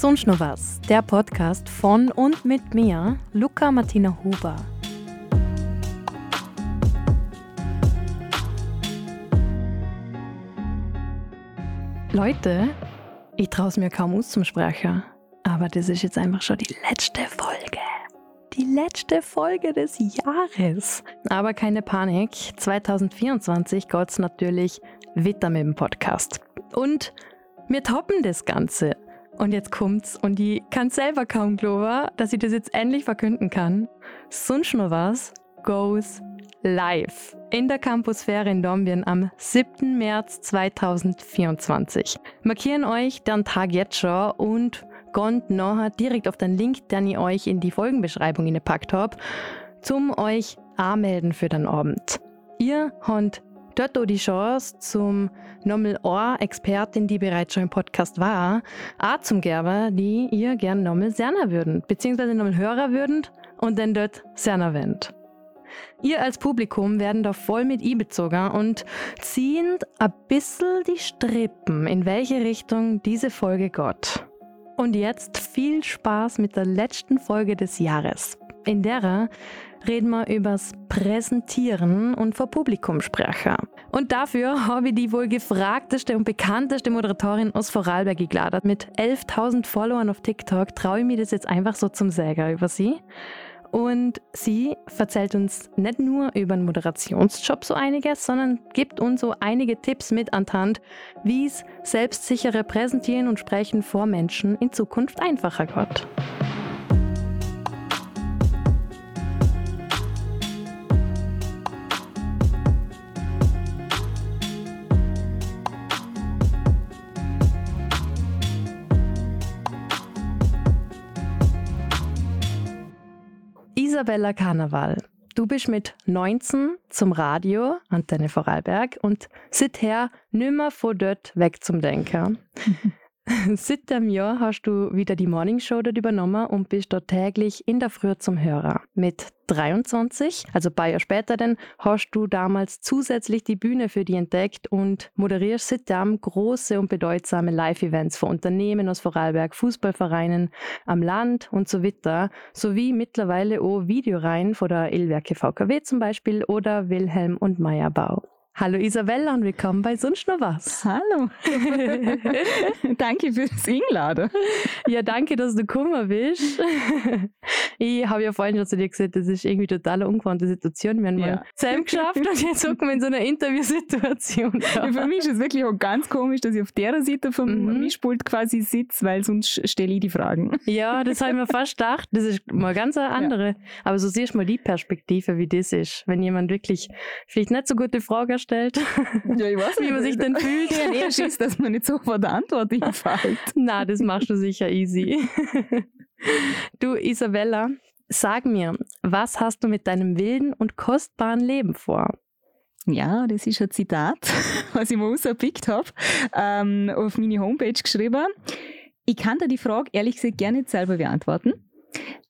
Sonst noch was, der Podcast von und mit mir, Luca Martina Huber. Leute, ich traue es mir kaum auszusprechen, aber das ist jetzt einfach schon die letzte Folge. Die letzte Folge des Jahres. Aber keine Panik, 2024 geht es natürlich weiter mit dem Podcast. Und wir toppen das Ganze. Und jetzt kommt's und ich kann selber kaum glauben, dass ich das jetzt endlich verkünden kann. Was goes live in der Campusphäre in Dombien am 7. März 2024. Markieren euch den Tag jetzt schon und geht nachher direkt auf den Link, den ich euch in die Folgenbeschreibung gepackt habe, zum euch anmelden für den Abend. Ihr habt dort die Chance, zum nochmal eine Expertin, die bereits schon im Podcast war, auch zum Gerber, die ihr gerne nochmal serner würden, beziehungsweise nochmal hörer würden und dann dort serner wendet. Ihr als Publikum werden da voll mit i bezogen und ziehen ein bisschen die Strippen, in welche Richtung diese Folge geht. Und jetzt viel Spaß mit der letzten Folge des Jahres. In der reden wir übers Präsentieren und vor Publikum sprechen. Und dafür habe ich die wohl gefragteste und bekannteste Moderatorin aus Vorarlberg geladen. Mit 11.000 Followern auf TikTok traue ich mir das jetzt einfach so zum Säger über sie. Und sie erzählt uns nicht nur über den Moderationsjob so einiges, sondern gibt uns so einige Tipps mit an die Hand, wie es selbstsichere Präsentieren und Sprechen vor Menschen in Zukunft einfacher wird. Isabella Karneval. Du bist mit 19 zum Radio, Antenne Vorarlberg, und seither nimmer von dort weg zum Denken. Seit dem Jahr hast du wieder die Morning Show dort übernommen und bist dort täglich in der Früh zum Hörer. Mit 23, also ein paar Jahre später dann, hast du damals zusätzlich die Bühne für die entdeckt und moderierst seitdem große und bedeutsame Live-Events für Unternehmen aus Vorarlberg, Fußballvereinen am Land und so weiter, sowie mittlerweile auch Videoreihen von der Illwerke VKW zum Beispiel oder Wilhelm und Meyerbau. Hallo Isabella und willkommen bei Sonst noch was. Hallo. danke fürs Einladen. Ja, danke, dass du gekommen bist. ich habe ja vorhin schon zu dir gesagt, das ist irgendwie total eine ungewohnte Situation. Wir haben ja. mal zusammen geschafft und jetzt hocken wir in so einer Interviewsituation. Ja, für mich ist es wirklich auch ganz komisch, dass ich auf der Seite vom mhm. Mischpult quasi sitze, weil sonst stelle ich die Fragen. Ja, das habe ich mir fast gedacht. Das ist mal ganz eine andere. Ja. Aber so siehst du mal die Perspektive, wie das ist. Wenn jemand wirklich vielleicht nicht so gute Fragen stellt, stellt. Ja, ich weiß wie man sich denn fühlt. Ja, nee, schießt, dass man nicht sofort eine Antwort einfällt. Na, das machst du sicher easy. Du, Isabella, sag mir, was hast du mit deinem wilden und kostbaren Leben vor? Ja, das ist ein Zitat, was ich mir rausgepickt habe, ähm, auf meine Homepage geschrieben. Ich kann dir die Frage ehrlich gesagt gerne nicht selber beantworten,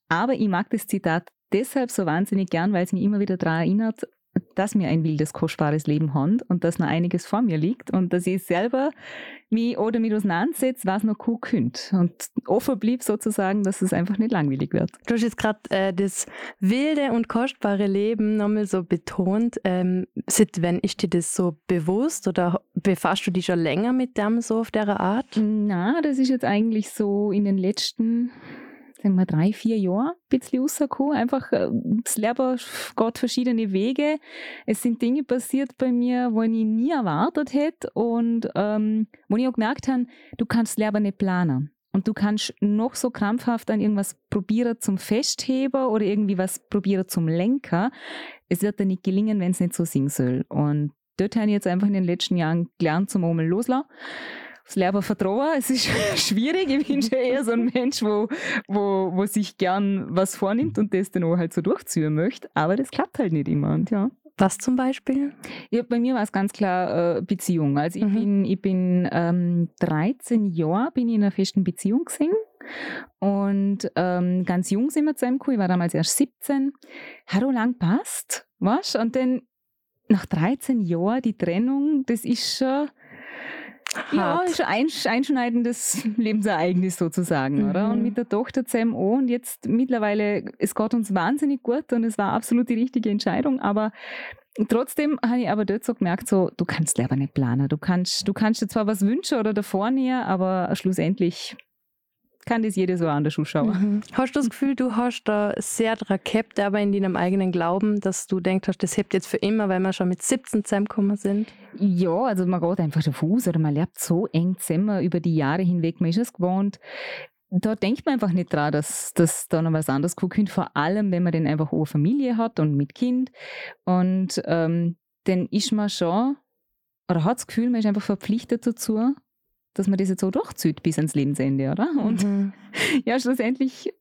aber ich mag das Zitat deshalb so wahnsinnig gern, weil es mich immer wieder daran erinnert, dass wir ein wildes, kostbares Leben haben und dass noch einiges vor mir liegt und dass ich selber mich oder mit auseinandersetze, was noch cool könnte. Und offen blieb sozusagen, dass es einfach nicht langweilig wird. Du hast jetzt gerade äh, das wilde und kostbare Leben nochmal so betont. Ähm, seit wann ist dir das so bewusst oder befasst du dich schon länger mit dem so auf der Art? Na, das ist jetzt eigentlich so in den letzten sagen wir, drei, vier Jahre ein bisschen rausgekommen. Einfach, äh, das Leben geht verschiedene Wege. Es sind Dinge passiert bei mir, wo ich nie erwartet hätte und ähm, wo ich auch gemerkt habe, du kannst das Leben nicht planen. Und du kannst noch so krampfhaft an irgendwas probieren zum Festheben oder irgendwie was probieren zum Lenken. Es wird dir nicht gelingen, wenn es nicht so singen soll. Und dort habe ich jetzt einfach in den letzten Jahren gelernt, zum Omen loslassen das Leben vertrauen. Es ist schwierig. Ich bin schon eher so ein Mensch, wo, wo, wo sich gern was vornimmt und das dann auch halt so durchziehen möchte. Aber das klappt halt nicht immer. Und ja. Was zum Beispiel? Ja, bei mir war es ganz klar äh, Beziehung. Also ich mhm. bin, ich bin ähm, 13 Jahre bin ich in einer festen Beziehung gesehen. Und ähm, ganz jung sind wir zusammengekommen. Ich war damals erst 17. Hat auch lang passt, weißt Und dann nach 13 Jahren die Trennung, das ist schon Ja, ist ein einschneidendes Lebensereignis sozusagen, mhm. oder? Und mit der Tochter zusammen auch. Und jetzt mittlerweile, es geht uns wahnsinnig gut und es war absolut die richtige Entscheidung, aber trotzdem habe ich aber dort so gemerkt, so, du kannst selber nicht planen. Du kannst, du kannst dir zwar was wünschen oder davor näher, aber schlussendlich kann das jeder so anders anschauen. Mhm. Hast du das Gefühl, du hast da sehr dran gehabt, aber in deinem eigenen Glauben, dass du denkst, das hebt jetzt für immer, weil wir schon mit 17 zusammengekommen sind? Ja, also man geht einfach davon aus oder man lernt so eng zusammen über die Jahre hinweg, man ist es gewohnt. Da denkt man einfach nicht dran, dass, dass da noch was anderes kommen könnte, vor allem, wenn man dann einfach eine Familie hat und mit Kind. Und ähm, dann ist man schon, oder hat das Gefühl, man ist einfach verpflichtet dazu, dass man das jetzt so durchzieht bis ans Lebensende, oder? Und mhm. ja, schlussendlich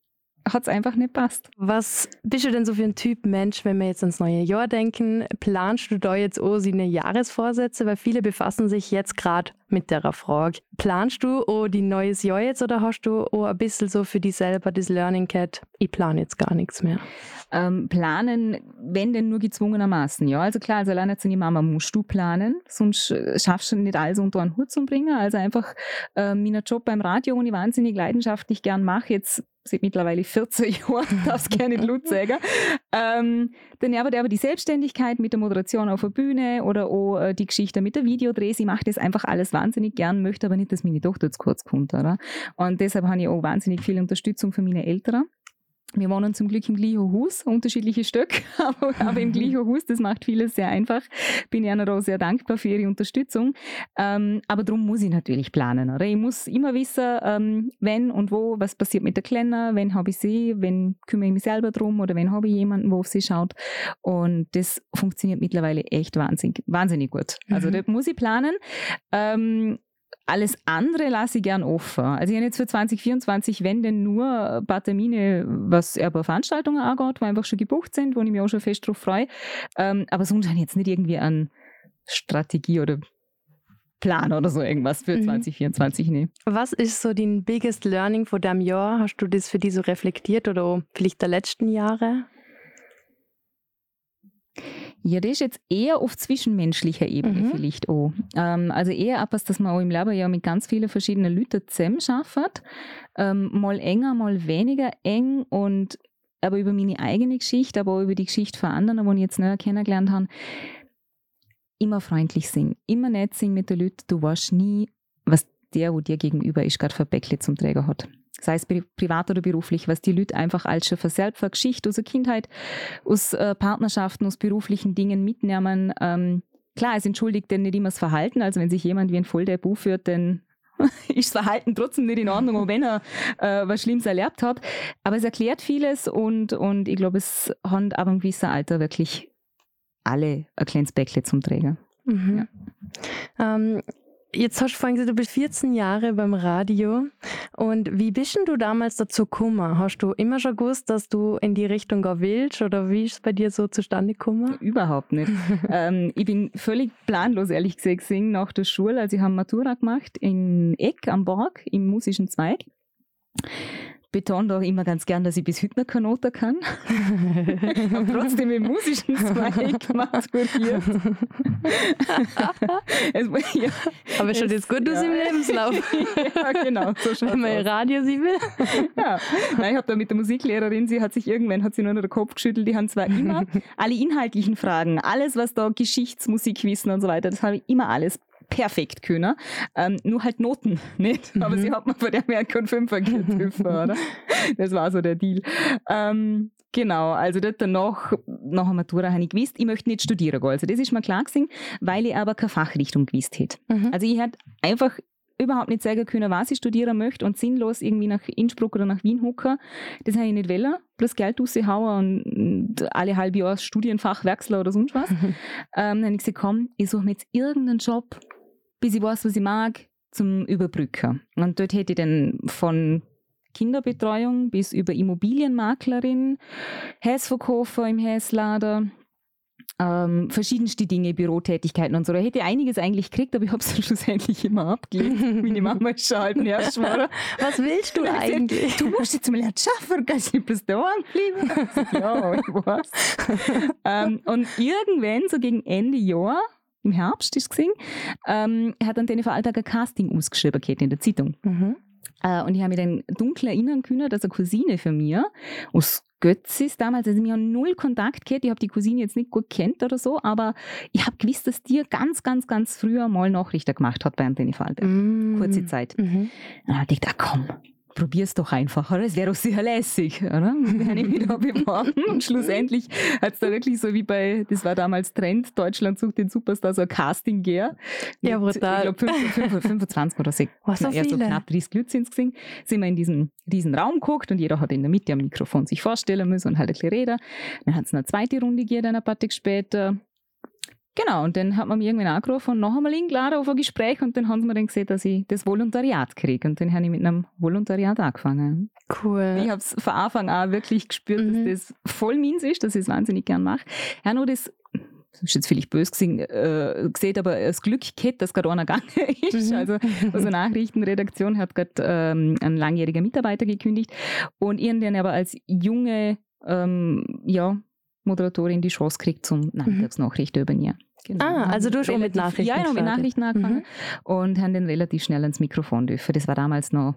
hat es einfach nicht passt. Was bist du denn so für ein Typ Mensch, wenn wir jetzt ans neue Jahr denken? Planst du da jetzt auch so eine Jahresvorsätze? Weil viele befassen sich jetzt gerade mit der Frage. Planst du auch die neues Jahr jetzt oder hast du auch ein bisschen so für dich selber das Learning Cat? Ich plane jetzt gar nichts mehr. Ähm, planen, wenn denn nur gezwungenermaßen. Ja, also klar, alleine zu die Mama musst du planen, sonst äh, schaffst du nicht alles unter einen Hut zu bringen. Also einfach äh, meinen Job beim Radio, den ich wahnsinnig leidenschaftlich gern mache, jetzt seit mittlerweile 14 Jahren, darf gerne Blut sagen. Ähm, dann aber, aber die Selbstständigkeit mit der Moderation auf der Bühne oder auch äh, die Geschichte mit der Videodrehs, ich mache das einfach alles wahnsinnig gern, möchte aber nicht, dass meine Tochter zu kurz kommt. Oder? Und deshalb habe ich auch wahnsinnig viel Unterstützung von meinen Eltern. Wir wohnen zum Glück im gleichen Haus, unterschiedliche Stück, aber, aber im gleichen Haus, das macht vieles sehr einfach. Bin ich auch sehr dankbar für ihre Unterstützung. Ähm, aber darum muss ich natürlich planen. Oder? Ich muss immer wissen, ähm, wenn und wo, was passiert mit der Kleinen, wenn habe ich sie, wenn kümmere ich mich selber drum oder wenn habe ich jemanden, wo auf sie schaut. Und das funktioniert mittlerweile echt wahnsinnig, wahnsinnig gut. Also mhm. da muss ich planen. Ähm, alles andere lasse ich gern offen. Also ich habe jetzt für 2024, wenn denn nur ein paar Termine, was bei Veranstaltungen angeht, wo einfach schon gebucht sind, wo ich mich auch schon fest drauf freue. Ähm, aber sonst habe jetzt nicht irgendwie an Strategie oder Plan oder so irgendwas für mhm. 2024 nee. Was ist so dein biggest learning von deinem Jahr? Hast du das für dich so reflektiert oder vielleicht der letzten Jahre? Ja, das ist jetzt eher auf zwischenmenschlicher Ebene mhm. vielleicht auch. Ähm, also eher etwas, dass man auch im Labor ja mit ganz vielen verschiedenen Leuten zusammen schafft. Ähm, mal enger, mal weniger eng und aber über meine eigene Geschichte, aber auch über die Geschichte von anderen, die ich jetzt näher kennengelernt habe, immer freundlich sind, immer nett sind mit den Leuten. Du weißt nie, was der, wo dir gegenüber ist, gerade für Bäckle zum Träger hat sei es privat oder beruflich, was die Leute einfach als schon selbst Geschichte aus der Kindheit, aus äh, Partnerschaften, aus beruflichen Dingen mitnehmen. Ähm, klar, es entschuldigt denn nicht immer das Verhalten, also wenn sich jemand wie ein Volldepp führt, dann ist das Verhalten trotzdem nicht in Ordnung, auch wenn er äh, was Schlimmes erlebt hat. Aber es erklärt vieles und, und ich glaube, es haben aber ein gewisser Alter wirklich alle ein kleines Bäckle zum Träger. Mhm. Ja. Ähm, Jetzt hast du vorhin gesagt, du bist 14 Jahre beim Radio. Und wie bist denn du damals dazu gekommen? Hast du immer schon gewusst, dass du in die Richtung gehen willst? Oder wie ist es bei dir so zustande gekommen? Überhaupt nicht. ähm, ich bin völlig planlos, ehrlich gesagt, nach der Schule. Also ich habe Matura gemacht in Eck am Borg im musischen Zweig betone auch immer ganz gern, dass ich bis Noten kann. habe trotzdem im musischen Zweig maturiert. es, ja, Aber schaut jetzt gut aus im Lebenslauf. ja, genau. So Wenn man Radio sie will. ja. Nein, ich habe da mit der Musiklehrerin, sie hat sich irgendwann, hat sie nur noch den Kopf geschüttelt, die haben zwar immer alle inhaltlichen Fragen, alles, was da Geschichtsmusik wissen und so weiter, das habe ich immer alles perfekt können. Ähm, nur halt Noten nicht. Mhm. Aber sie hat mir von der mehr keinen Fünfer getroffen, oder? Das war so der Deal. Ähm, genau, also dort danach, nach der Matura habe ich gewusst, ich möchte nicht studieren gehen. Also das ist mir klar gewesen, weil ich aber keine Fachrichtung gewusst hätte. Mhm. Also ich hätte einfach überhaupt nicht sagen können, was ich studieren möchte und sinnlos irgendwie nach Innsbruck oder nach Wien hocken. Das habe ich nicht wollen. Bloß Geld raushauen und alle halbe Jahr Studienfach wechseln oder sonst was. ähm, dann habe ich gesagt, komm, ich suche mir jetzt irgendeinen Job, bis ich weiß, was ich mag, zum Überbrücken. Und dort hätte ich dann von Kinderbetreuung bis über Immobilienmaklerin, Häsverkäufer im Häslader, ähm, verschiedenste Dinge, Bürotätigkeiten und so. Da hätte ich einiges eigentlich gekriegt, aber ich habe es schlussendlich immer abgelehnt. Meine Mama ist schon halb Nervschwarer. Was willst du eigentlich? du musst jetzt mal schaffen, kannst du bis da bleiben? ja, ich weiß. ähm, und irgendwann, so gegen Ende Jahr, im Herbst ist es ähm, hat an den Vorarlberger Casting ausgeschrieben in der Zeitung. Mhm. Äh, und ich habe mich dann dunkel erinnern können, dass eine Cousine von mir aus Götzis damals, also wir haben null Kontakt gehabt, ich habe die Cousine jetzt nicht gut kennt oder so, aber ich habe gewusst, dass die ganz, ganz, ganz früher mal Nachrichten gemacht hat bei Antenne Vorarlberg. Mm. Kurze Zeit. Mhm. Und dann habe ich gedacht, ah, komm, probier's doch einfach, oder? Es wäre doch sicher lässig, oder? Dann habe ich da beworben und schlussendlich hat es da wirklich so wie bei, das war damals Trend, Deutschland sucht den Superstar, so ein Casting gear Ja, brutal. Ich glaube 25 oder so, Was so so knapp 30 Leute sind es sind wir in diesen, diesen Raum geguckt und jeder hat in der Mitte am Mikrofon sich vorstellen müssen und halt ein bisschen reden. Dann hat es eine zweite Runde gegeben, ein paar Tage später. Genau, und dann hat man mich irgendwann angerufen und noch einmal eingeladen auf ein Gespräch und dann haben sie mir dann gesehen, dass ich das Volontariat kriege. Und dann habe ich mit einem Volontariat angefangen. Cool. Ich habe es von Anfang an wirklich gespürt, mhm. dass das voll meins ist, dass ich es wahnsinnig gern mache. Ja, nur das das ist jetzt vielleicht böse gesehen, äh, gesehen aber das Glück gehabt, dass gerade einer gegangen ist. Mhm. Also unsere Nachrichtenredaktion hat gerade ähm, ein langjähriger Mitarbeiter gekündigt und ich dann aber als junge ähm, ja, Moderatorin die Chance gekriegt zum mhm. Nachmittagsnachrichten übernehmen. Genau. Ah, also du schon mit Nachrichten Ja, ich mit Nachrichten angefangen mhm. und haben dann relativ schnell ans Mikrofon dürfen. Das war damals noch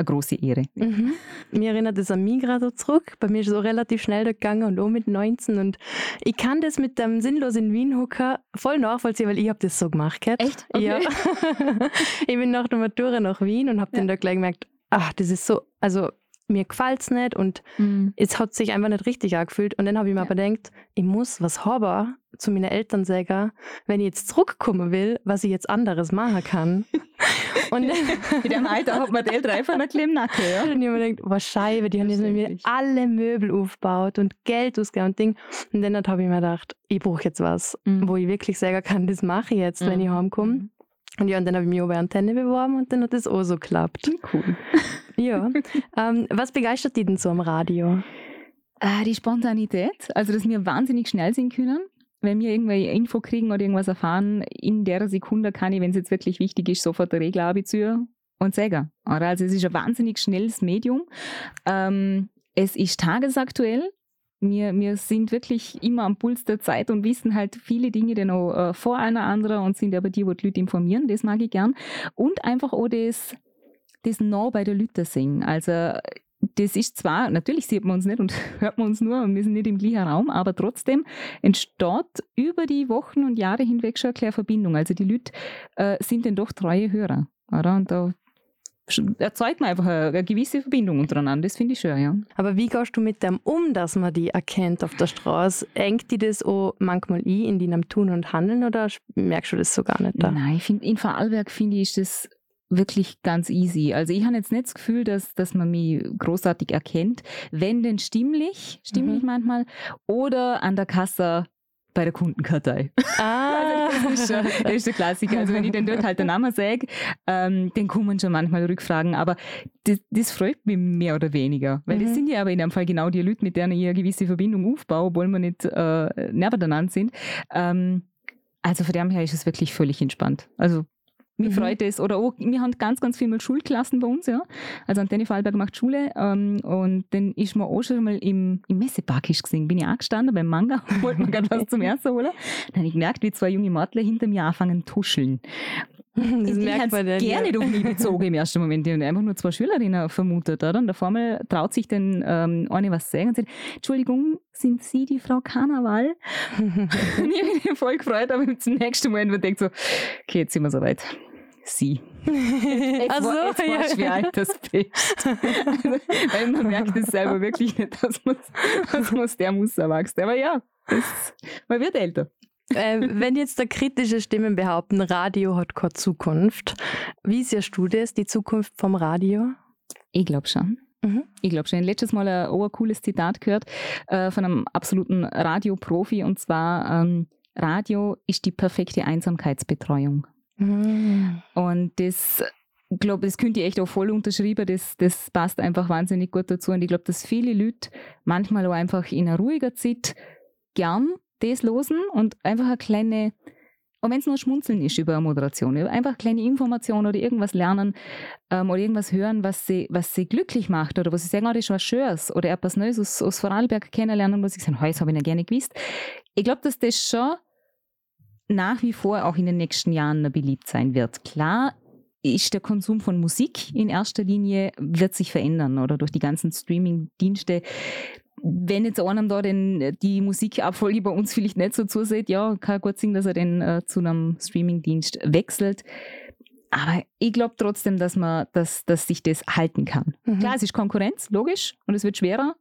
eine große Ehre. Mhm. Mir erinnert das an mich gerade zurück. Bei mir ist es auch relativ schnell gegangen und auch mit 19. Und ich kann das mit dem sinnlos in Wien hocken voll nachvollziehen, weil ich habe das so gemacht. Gehabt. Echt? Okay. Ja. ich bin nach der Matura nach Wien und habe ja. dann da gleich gemerkt, ach, das ist so, also mir gefällt es nicht und mhm. es hat sich einfach nicht richtig angefühlt. Und dann habe ich mir ja. aber gedacht, ich muss was haben zu meinen Eltern sagen, wenn ich jetzt zurückkommen will, was ich jetzt anderes machen kann. und in dem Alter hat man die Eltern einfach eine Klimmnacke, ja? Und ich habe mir gedacht, was Scheibe, die haben jetzt mit mir alle Möbel aufgebaut und Geld ausgegeben und Ding. Und dann habe ich mir gedacht, ich brauche jetzt was, mhm. wo ich wirklich sagen kann, das mache ich jetzt, mhm. wenn ich heimkomme. Mhm. Und ja, und dann habe ich mich bei Antenne beworben und dann hat das auch so geklappt. Cool. Ja. ähm, was begeistert dich denn so am Radio? Äh, die Spontanität, also dass wir wahnsinnig schnell sein können. Wenn wir irgendwelche Info kriegen oder irgendwas erfahren, in der Sekunde kann ich, wenn es jetzt wirklich wichtig ist, sofort der Regler abziehen und sagen. Also es ist ein wahnsinnig schnelles Medium. Ähm, es ist tagesaktuell. Wir, wir sind wirklich immer am Puls der Zeit und wissen halt viele Dinge dann auch äh, vor einer anderen und sind aber die, die die Leute informieren. Das mag ich gern. Und einfach auch das das nah bei der Leute singen. Also das ist zwar, natürlich sieht man uns nicht und hört man uns nur und wir sind nicht im gleichen Raum, aber trotzdem entsteht über die Wochen und Jahre hinweg schon eine kleine Verbindung. Also die Leute äh, sind dann doch treue Hörer. Oder? Und da erzeugt man einfach eine, eine gewisse Verbindung untereinander. Das finde ich schön, ja. Aber wie gehst du mit dem um, dass man die erkennt auf der Straße? Engt die das auch manchmal ein in deinem Tun und Handeln oder merkst du das so gar nicht da? Nein, find, in Vorarlberg finde ich, ist das wirklich ganz easy. Also ich habe jetzt nicht das Gefühl, dass, dass man mich großartig erkennt. Wenn denn stimmlich, stimmlich mhm. manchmal, oder an der Kasse bei der Kundenkartei. Ah. das, ist schon, das ist der Klassiker. Also wenn ich dann dort halt den Namen sage, ähm, dann kommen schon manchmal Rückfragen. Aber das, das freut mich mehr oder weniger. Weil mhm. das sind ja aber in dem Fall genau die Leute, mit denen ich eine gewisse Verbindung aufbaue, obwohl wir nicht äh, nebeneinander sind. Ähm, also von dem her ist es wirklich völlig entspannt. Also mich mhm. freut es. Oder auch, wir haben ganz, ganz viel mit Schulklassen bei uns, ja. Also Antenne Fallberg macht Schule ähm, und dann ist man auch schon mal im, im Messepark gesehen. Bin ich angestanden beim Manga, wollte mir gerade was zum Essen holen. Dann habe ich gemerkt, wie zwei junge Mädchen hinter mir anfangen tuscheln. Das ich merkt man dann, gerne ja. auf mich bezogen im ersten Moment. Haben einfach nur zwei Schülerinnen vermutet. Oder? Und der Formel traut sich dann ähm, eine was sagen und sagt, Entschuldigung, sind Sie die Frau Karneval? und ich habe mich voll gefreut, aber im nächsten Moment denkt so, okay, jetzt sind wir soweit sie. Jetzt, also, war, jetzt ja. wie alt das bist. Also, weil man merkt es selber wirklich nicht, dass man, dass man der muss erwachsen. Aber ja, das, man wird älter. Äh, wenn jetzt da kritische Stimmen behaupten, Radio hat keine Zukunft, wie siehst du das, die Zukunft vom Radio? Ich glaube schon. Mhm. Ich glaube schon. Letztes Mal ein, ein cooles Zitat gehört äh, von einem absoluten Radioprofi und zwar: ähm, Radio ist die perfekte Einsamkeitsbetreuung. Mhm. Und das, ich glaube, das könnte ich echt auch voll unterschreiben. Das, das passt einfach wahnsinnig gut dazu. Und ich glaube, dass viele Leute manchmal auch einfach in einer ruhiger Zeit gern das losen und einfach eine kleine, auch wenn es nur Schmunzeln ist über eine Moderation, einfach eine kleine Information oder irgendwas lernen ähm, oder irgendwas hören, was sie, was sie glücklich macht oder was sie sagen, oh, das ist was Schönes oder etwas Neues aus, aus Vorarlberg kennenlernen, wo sie sagen, oh, das habe ich ja gerne gewusst. Ich glaube, dass das schon nach wie vor auch in den nächsten Jahren beliebt sein wird. Klar ist der Konsum von Musik in erster Linie, wird sich verändern oder durch die ganzen Streaming-Dienste. Wenn jetzt einem da den, die Musikabfolge bei uns vielleicht nicht so zusieht, ja, kann gut sein, dass er dann äh, zu einem Streaming-Dienst wechselt. Aber ich glaube trotzdem, dass man, dass, dass sich das halten kann. Mhm. Klar, es ist Konkurrenz, logisch, und es wird schwerer,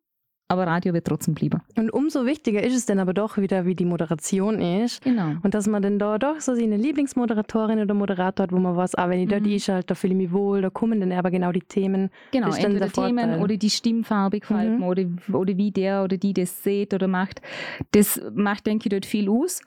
aber Radio wird trotzdem bleiben. Und umso wichtiger ist es dann aber doch wieder, wie die Moderation ist. Genau. Und dass man dann da doch so seine Lieblingsmoderatorin oder Moderator hat, wo man weiß, ah, wenn ich mhm. da die ist, halt, da fühle ich mich wohl, da kommen dann aber genau die Themen. Genau, entweder Themen oder die Stimmfarbe gefällt mhm. oder, oder wie der oder die das sieht oder macht. Das macht, denke ich, dort viel aus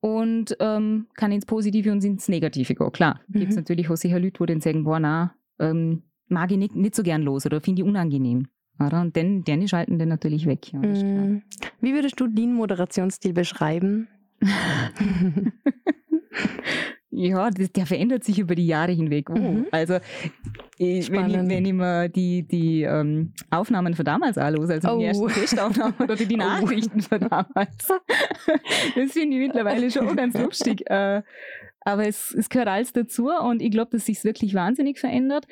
und ähm, kann ins Positive und ins Negative gehen. Klar, mhm. gibt es natürlich auch sicher Leute, die dann sagen, boah, na, ähm, mag ich nicht, nicht so gern los oder finde ich unangenehm. Oder? Und den, den schalten den natürlich weg. Ja, mm. Wie würdest du den Moderationsstil beschreiben? ja, das, der verändert sich über die Jahre hinweg. Oh. Mhm. Also ich, wenn, ich, wenn ich mir die, die ähm, Aufnahmen von damals anlose, also oh. die ersten Testaufnahmen oder die oh. Nachrichten oh. von damals, das finde ich mittlerweile schon ganz lustig. Äh, aber es, es gehört alles dazu und ich glaube, dass sich wirklich wahnsinnig verändert.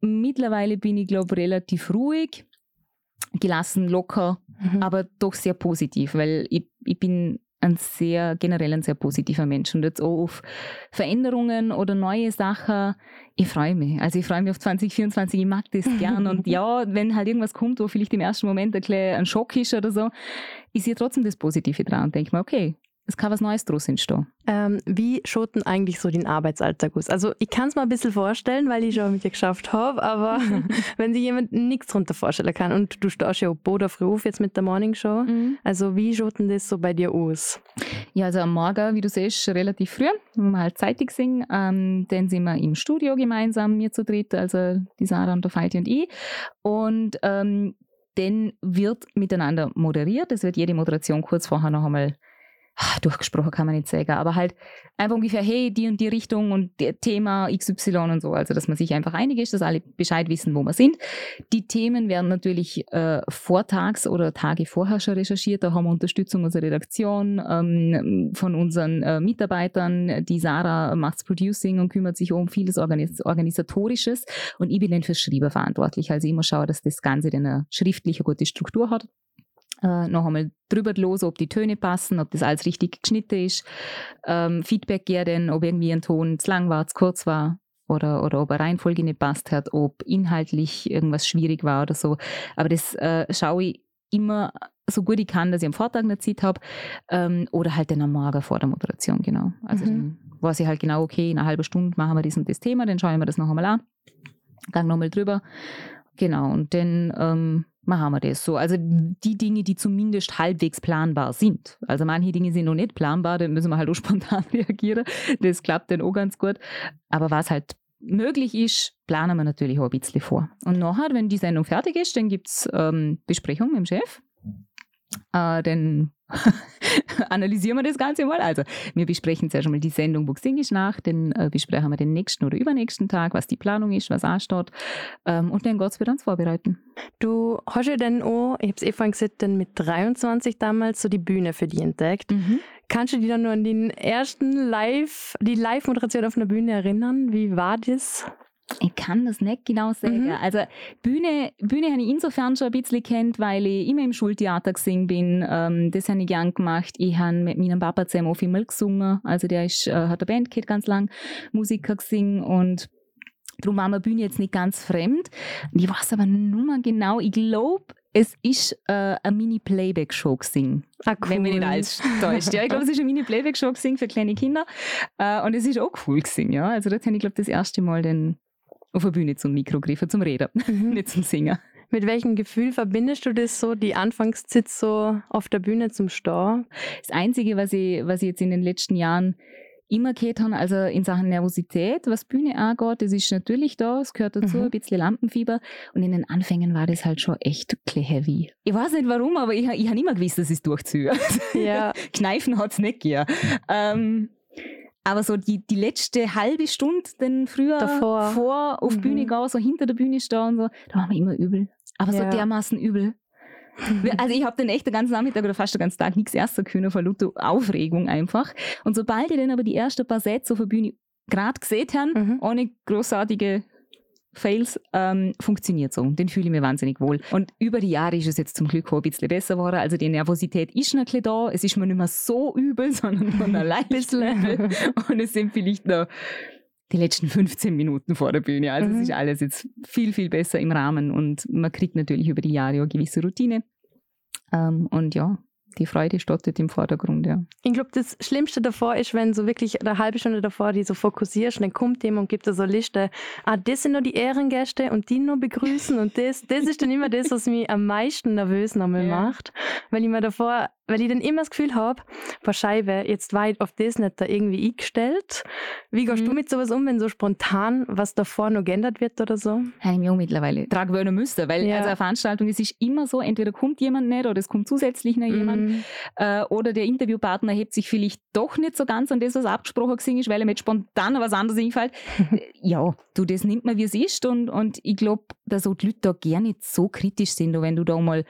Mittlerweile bin ich, glaube relativ ruhig gelassen, locker, mhm. aber doch sehr positiv, weil ich, ich bin ein sehr, generell ein sehr positiver Mensch und jetzt auch auf Veränderungen oder neue Sachen, ich freue mich. Also ich freue mich auf 2024, ich mag das gern und ja, wenn halt irgendwas kommt, wo vielleicht im ersten Moment ein, ein Schock ist oder so, ich sehe trotzdem das Positive dran und denke mir, okay, es kann was Neues draus entstehen. Ähm, wie schaut denn eigentlich so den Arbeitsalltag aus? Also ich kann es mir ein bisschen vorstellen, weil ich schon mit dir geschafft habe, aber wenn sich jemand nichts darunter vorstellen kann und du stehst ja ob oder früh auf jetzt mit der Morning Show, mhm. also wie schaut denn das so bei dir aus? Ja, also am Morgen, wie du siehst, relativ früh, wenn wir halt zeitig sind, ähm, dann sind wir im Studio gemeinsam, mir zu dritt, also die Sarah und der Falti und ich und ähm, dann wird miteinander moderiert. Es wird jede Moderation kurz vorher noch einmal durchgesprochen kann man nicht sagen, aber halt einfach ungefähr, hey, die und die Richtung und Thema XY und so. Also, dass man sich einfach einig ist, dass alle Bescheid wissen, wo wir sind. Die Themen werden natürlich äh, vortags oder Tage vorher schon recherchiert. Da haben wir Unterstützung unserer Redaktion, ähm, von unseren äh, Mitarbeitern. Die Sarah macht's Producing und kümmert sich um vieles Organis Organisatorisches. Und ich bin dann fürs Schreiben verantwortlich. Also, ich immer schaue, dass das Ganze dann eine schriftliche gute Struktur hat äh, noch einmal drüber los, ob die Töne passen, ob das alles richtig geschnitten ist. Ähm, Feedback geben, ob irgendwie ein Ton zu lang war, zu kurz war oder, oder ob eine Reihenfolge nicht passt hat, ob inhaltlich irgendwas schwierig war oder so. Aber das äh, schaue ich immer so gut ich kann, dass ich am Vortag eine Zeit habe ähm, oder halt dann am Morgen vor der Moderation, genau. Also mhm. dann weiß ich halt genau, okay, in einer halben Stunde machen wir das und das Thema, dann schaue ich mir das noch einmal an, gang nochmal drüber. Genau, und dann ähm, machen wir das so. Also die Dinge, die zumindest halbwegs planbar sind. Also manche Dinge sind noch nicht planbar, dann müssen wir halt auch spontan reagieren. Das klappt dann auch ganz gut. Aber was halt möglich ist, planen wir natürlich auch ein bisschen vor. Und nachher, wenn die Sendung fertig ist, dann gibt es ähm, Besprechung mit dem Chef. Äh, dann analysieren wir das Ganze mal. Also, wir besprechen zuerst einmal die Sendung, ich nach, dann äh, besprechen wir den nächsten oder übernächsten Tag, was die Planung ist, was ansteht. Ähm, und dann es wieder ans Vorbereiten. Du hast ja dann auch, ich habe es eh vorhin gesagt, dann mit 23 damals so die Bühne für dich entdeckt. Mhm. Kannst du dich dann nur an den ersten Live, die Live-Moderation auf einer Bühne erinnern? Wie war das? Ich kann das nicht genau sagen. Mhm. Also Bühne, Bühne habe ich insofern schon ein bisschen kennt, weil ich immer im Schultheater gesungen bin. Ähm, das habe ich gern gemacht. Ich habe mit meinem Papa zusammen auch viel mal gesungen. Also der ist, äh, hat eine Band gehabt, ganz lang, Musiker gesungen und darum war mir Bühne jetzt nicht ganz fremd. Ich weiß aber nur mal genau, ich glaube, es ist äh, eine Mini-Playback-Show gesehen. Ah, cool. Wenn mich nicht alles täuscht. Ja, ich glaube, es ist eine Mini-Playback-Show für kleine Kinder. Äh, und es ist auch cool gesehen, ja. Also dort habe ich, glaube das erste Mal den auf der Bühne zum Mikro griffen, zum Reden, mhm. nicht zum Singen. Mit welchem Gefühl verbindest du das so, die Anfangszeit so auf der Bühne zum Stau? Das Einzige, was ich, was ich jetzt in den letzten Jahren immer gehört habe, also in Sachen Nervosität, was Bühne angeht, das ist natürlich da, es gehört dazu, mhm. ein bisschen Lampenfieber. Und in den Anfängen war das halt schon echt heavy. Ich weiß nicht warum, aber ich, ich habe immer gewusst, dass ich es durchziehe. Ja. Kneifen hat es nicht gegeben. Ähm, aber so die, die letzte halbe Stunde, dann früher Davor. vor auf mhm. Bühne gehen, so hinter der Bühne stehen und so, da war mir immer übel. Aber ja. so dermaßen übel. Also ich habe den echt den ganzen Nachmittag oder fast den ganzen Tag nichts essen können vor lauter Aufregung einfach. Und sobald ich dann aber die ersten paar Sätze auf der Bühne gerade gesehen habe, mhm. ohne großartige Fails, ähm, funktioniert so. Den fühle ich mir wahnsinnig wohl. Und über die Jahre ist es jetzt zum Glück auch ein bisschen besser geworden. Also die Nervosität ist noch ein bisschen da. Es ist mir nicht mehr so übel, sondern nur noch leicht übel. Und es sind vielleicht noch die letzten 15 Minuten vor der Bühne. Also mhm. es ist alles jetzt viel, viel besser im Rahmen und man kriegt natürlich über die Jahre eine gewisse Routine. Ähm, und ja, die Freude stottet im Vordergrund, ja. Ich glaube, das Schlimmste davor ist, wenn so wirklich eine halbe Stunde davor die so fokussierst und dann kommt jemand und gibt dir so eine Liste, ah, das sind nur die Ehrengäste und die nur begrüßen und das, das ist dann immer das, was mich am meisten nervös nochmal ja. macht, weil ich mir davor weil ich dann immer das Gefühl habe, bei Scheibe, jetzt war ich auf das nicht da irgendwie eingestellt. Wie gehst mhm. du mit sowas um, wenn so spontan was davor noch geändert wird oder so? Habe ich auch mittlerweile tragwöhnen müssen, weil ja. also eine Veranstaltung, es ist immer so, entweder kommt jemand nicht oder es kommt zusätzlich noch jemand mhm. äh, oder der Interviewpartner hebt sich vielleicht doch nicht so ganz an das, was abgesprochen ist, weil er mit spontan was anderes einfällt. ja, du, das nimmt man, wie es ist und, und ich glaube, dass auch die Leute da gerne nicht so kritisch sind, wenn du da mal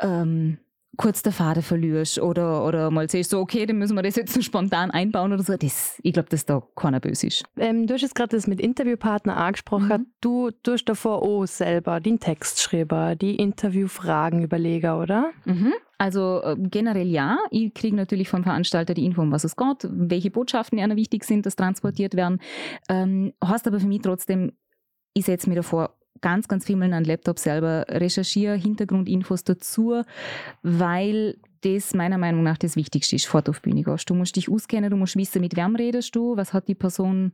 ähm, kurz der Faden verlierst oder, oder mal siehst, so, okay, dann müssen wir das jetzt so spontan einbauen oder so. Das, ich glaube, dass da keiner böse ist. Ähm, du hast jetzt gerade das mit Interviewpartner angesprochen. Mhm. Du tust davor auch selber den Text schreiben, die Interviewfragen überlegen, oder? Mhm. Also äh, generell ja. Ich kriege natürlich vom Veranstalter die Info, um was es geht, welche Botschaften einer wichtig sind, dass transportiert werden. Ähm, hast aber für mich trotzdem, ich setze mir davor ganz, ganz viel mal an Laptop selber, recherchiere Hintergrundinfos dazu, weil das meiner Meinung nach das Wichtigste ist, fort auf Bühne gehst. Du musst dich auskennen, du musst wissen, mit wem redest du, was hat die Person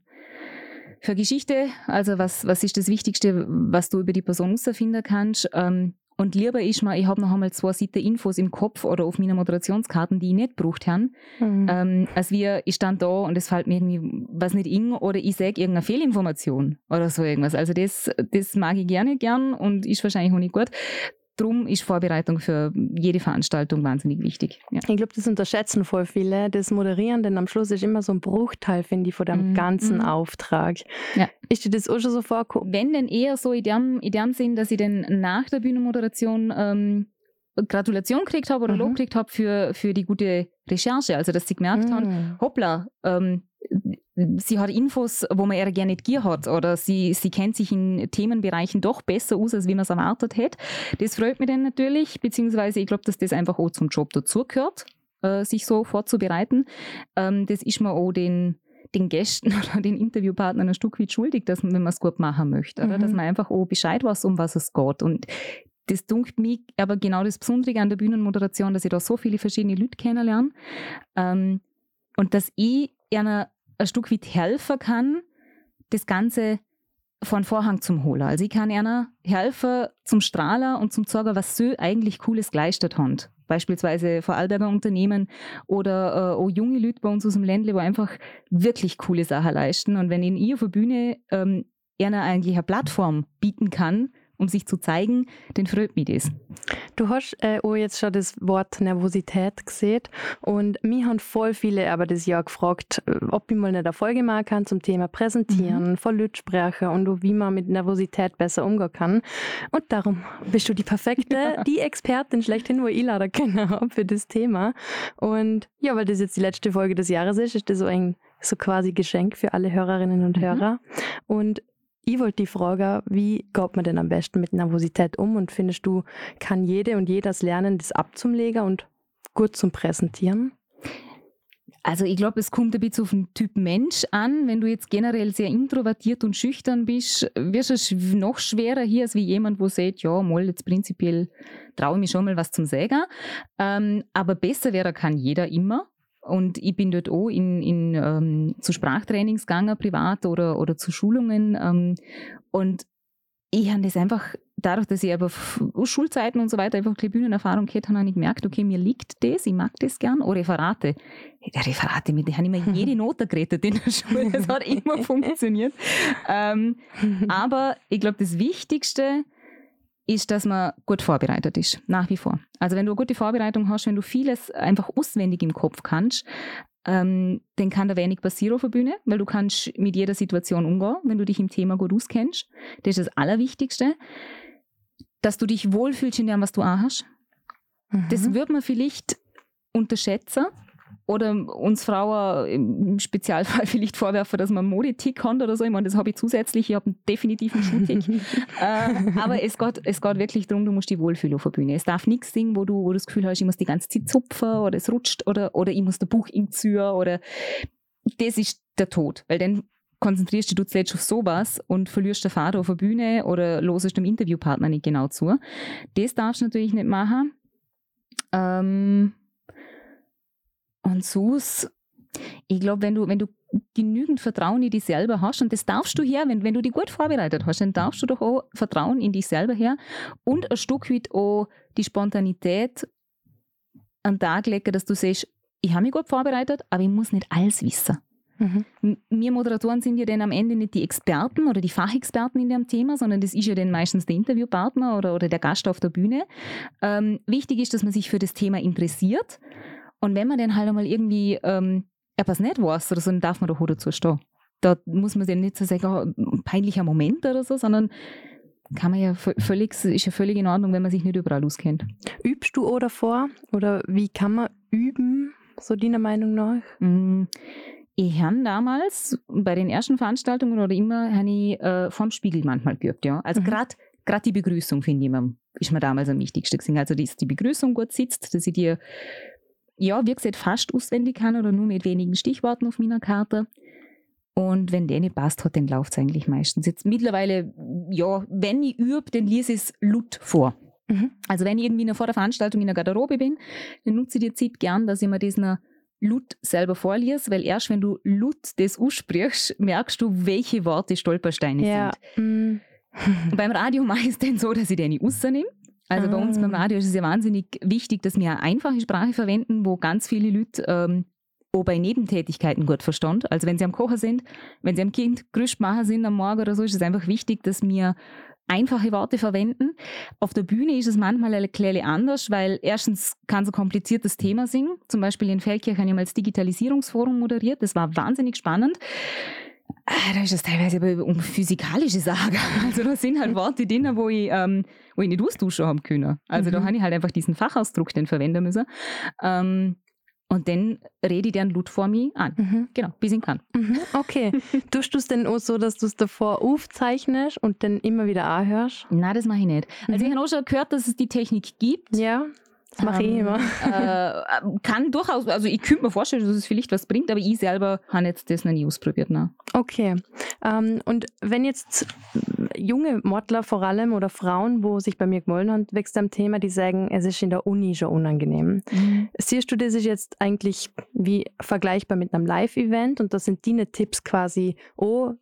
für Geschichte, also was, was ist das Wichtigste, was du über die Person herausfinden kannst. Ähm, und lieber ist mir, ich habe noch einmal zwei Seiten Infos im Kopf oder auf meinen Moderationskarten, die ich nicht gebraucht habe, mhm. ähm, als wir, ich stand da und es fällt mir irgendwie was nicht in oder ich sage irgendeine Fehlinformation oder so irgendwas. Also das, das mag ich gerne gern und ist wahrscheinlich auch nicht gut. Drum ist Vorbereitung für jede Veranstaltung wahnsinnig wichtig. Ja. Ich glaube, das unterschätzen voll viele, das Moderieren, denn am Schluss ist immer so ein Bruchteil, finde ich, von dem mm, ganzen mm. Auftrag. Ja. Ist dir das auch schon so vorgekommen? Wenn denn eher so in dem, in dem Sinn, dass ich dann nach der Bühnenmoderation ähm, Gratulation gekriegt habe oder mhm. Lob gekriegt habe für, für die gute Recherche. Also, dass sie gemerkt mhm. haben, hoppla, ähm, sie hat Infos, wo man eher gerne nicht gier hat oder sie, sie kennt sich in Themenbereichen doch besser aus, als wie man es erwartet hätte. Das freut mich dann natürlich, beziehungsweise ich glaube, dass das einfach auch zum Job dazugehört, äh, sich so vorzubereiten. Ähm, das ist mir auch den, den Gästen oder den Interviewpartnern ein Stück weit schuldig, dass man, wenn man es gut machen möchte, mhm. oder? dass man einfach auch Bescheid weiß, um was es geht. Und das dunkt mich aber genau das Besondere an der Bühnenmoderation, dass ich da so viele verschiedene Leute kennenlerne ähm, und dass ich einer ein Stück weit helfen kann, das Ganze von Vorhang zum holen. Also ich kann einer helfen zum Strahler und zum Zorger, was so eigentlich Cooles geleistet haben. Beispielsweise Vorarlberger Unternehmen oder äh, auch junge Leute bei uns aus dem Ländle, wo einfach wirklich coole Sachen leisten. Und wenn ich in auf der Bühne ähm, einer eigentlich eine Plattform bieten kann, um sich zu zeigen, dann freut mich das. Du hast äh, auch jetzt schon das Wort Nervosität gesehen und mir haben voll viele aber das Jahr gefragt, äh, ob ich mal eine Folge machen kann zum Thema Präsentieren, mhm. von Lütsprache und wie man mit Nervosität besser umgehen kann. Und darum bist du die perfekte, die Expertin schlechthin, wo ich leider keine habe für das Thema. Und ja, weil das jetzt die letzte Folge des Jahres ist, ist das so ein so quasi Geschenk für alle Hörerinnen und mhm. Hörer. Und ich wollte die Frage, wie geht man denn am besten mit Nervosität um und findest du, kann jede und jeder lernen, das abzulegen und gut zum Präsentieren? Also ich glaube, es kommt ein bisschen auf den Typ Mensch an. Wenn du jetzt generell sehr introvertiert und schüchtern bist, wirst du noch schwerer hier als wie jemand, wo sagt, ja, mal jetzt prinzipiell traue ich mich schon mal was zum Sagen. Ähm, aber besser wäre kann jeder immer. Und ich bin dort auch in, in, ähm, zu Sprachtrainings gegangen, privat oder, oder zu Schulungen. Ähm, und ich habe das einfach, dadurch, dass ich aber Schulzeiten und so weiter einfach eine Bühnenerfahrung gehabt habe, habe ich gemerkt, okay, mir liegt das, ich mag das gern. Auch Referate. Die Referate, mit denen habe ich immer jede Note geredet in der Schule. Das hat immer funktioniert. Ähm, aber ich glaube, das Wichtigste ist, dass man gut vorbereitet ist, nach wie vor. Also wenn du eine gute Vorbereitung hast, wenn du vieles einfach auswendig im Kopf kannst, ähm, dann kann da wenig passieren auf der Bühne, weil du kannst mit jeder Situation umgehen, wenn du dich im Thema gut auskennst. Das ist das Allerwichtigste. dass du dich wohlfühlst in dem, was du anhast. Mhm. Das wird man vielleicht unterschätzen oder uns Frauen im Spezialfall vielleicht vorwerfen, dass man Modetick hat oder so. Ich meine, das habe ich zusätzlich. Ich habe einen definitiven Schuhtick. äh, aber es geht, es geht wirklich darum, du musst dich wohlfühlen auf der Bühne. Es darf nichts singen, wo du, wo du das Gefühl hast, ich muss die ganze Zeit zupfen oder es rutscht oder, oder ich muss der Buch inziehen oder das ist der Tod. Weil dann konzentrierst du dich zuletzt auf sowas und verlierst den Vater auf der Bühne oder losest dem Interviewpartner nicht genau zu. Das darfst du natürlich nicht machen. Ähm, und so ich glaube, wenn du, wenn du genügend Vertrauen in dich selber hast, und das darfst du her, wenn, wenn du dich gut vorbereitet hast, dann darfst du doch auch Vertrauen in dich selber her und ein Stück weit auch die Spontanität an den Tag legen, dass du siehst, ich habe mich gut vorbereitet, aber ich muss nicht alles wissen. Mhm. Wir Moderatoren sind ja dann am Ende nicht die Experten oder die Fachexperten in dem Thema, sondern das ist ja dann meistens der Interviewpartner oder, oder der Gast auf der Bühne. Ähm, wichtig ist, dass man sich für das Thema interessiert. Und wenn man dann halt einmal irgendwie ähm, etwas nicht weiß oder so, dann darf man doch dazu stehen. Da muss man dann nicht so sagen, oh, peinlicher Moment oder so, sondern kann man ja völlig, ist ja völlig in Ordnung, wenn man sich nicht überall auskennt. Übst du oder vor? Oder wie kann man üben, so deiner Meinung nach? Mm, ich habe damals bei den ersten Veranstaltungen oder immer habe ich äh, vorm Spiegel manchmal geübt, ja. Also mhm. gerade die Begrüßung finde ich ist mir damals am wichtigsten gewesen. Also dass die Begrüßung gut sitzt, dass ich dir ja, wie gesagt, fast auswendig kann oder nur mit wenigen Stichworten auf meiner Karte. Und wenn der nicht passt hat, dann läuft es eigentlich meistens. Jetzt mittlerweile, ja, wenn ich übe, dann lese ich es laut vor. Mhm. Also wenn ich irgendwie noch vor der Veranstaltung in der Garderobe bin, dann nutze ich die Zeit gern, dass ich mir das noch Lut selber vorliest, weil erst wenn du Lut das aussprichst, merkst du, welche Worte Stolpersteine ja. sind. Mm. beim Radio mache ich es dann so, dass ich den nicht rausnehme. Also ah. bei uns beim ah. Radio ist es ja wahnsinnig wichtig, dass wir eine einfache Sprache verwenden, wo ganz viele Leute ähm, auch bei Nebentätigkeiten gut verstanden. Also wenn sie am Kochen sind, wenn sie am Kind Grüßt machen sind am Morgen oder so, ist es einfach wichtig, dass wir einfache Worte verwenden. Auf der Bühne ist es manchmal ein bisschen anders, weil erstens kann ein kompliziertes Thema sein. Zum Beispiel in Feldkirch habe ich mal das Digitalisierungsforum moderiert. Das war wahnsinnig spannend. Ah, da ist es teilweise aber um physikalische Sachen. Also da sind halt Worte drin, wo ich, ähm, wo ich nicht austauschen haben können. Also mhm. da habe ich halt einfach diesen Fachausdruck den verwenden müssen. Ähm, und dann rede ich den Lut vor mir an. Mhm. Genau, bis ich kann. Mhm. Okay. Tust du es denn auch so, dass du es davor aufzeichnest und dann immer wieder anhörst? Nein, das mache ich nicht. Also mhm. ich habe auch schon gehört, dass es die Technik gibt. Ja. Das mache ähm, ich immer. Äh, kann durchaus, also ich könnte mir vorstellen, dass es vielleicht was bringt, aber ich selber habe jetzt das noch nie ausprobiert. Ne? Okay. Ähm, und wenn jetzt junge Modler vor allem oder Frauen, wo sich bei mir gemeldet haben, wächst am Thema, die sagen, es ist in der Uni schon unangenehm. Mhm. Siehst du das ist jetzt eigentlich wie vergleichbar mit einem Live-Event und das sind deine Tipps quasi, oh,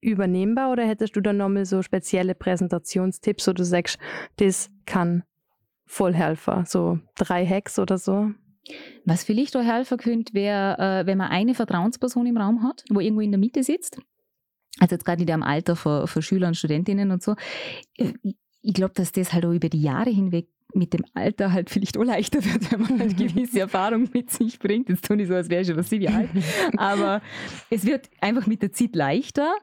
übernehmbar oder hättest du dann nochmal so spezielle Präsentationstipps, wo du sagst, das kann voll helfen, so drei Hacks oder so? Was vielleicht auch helfen könnte, wäre, äh, wenn man eine Vertrauensperson im Raum hat, wo irgendwo in der Mitte sitzt. Also jetzt gerade in dem Alter für, für Schüler und Studentinnen und so. Äh, ich glaube, dass das halt auch über die Jahre hinweg mit dem Alter halt vielleicht auch leichter wird, wenn man halt gewisse Erfahrung mit sich bringt. Jetzt tue ich so, als wäre ich schon was wie alt. Aber es wird einfach mit der Zeit leichter.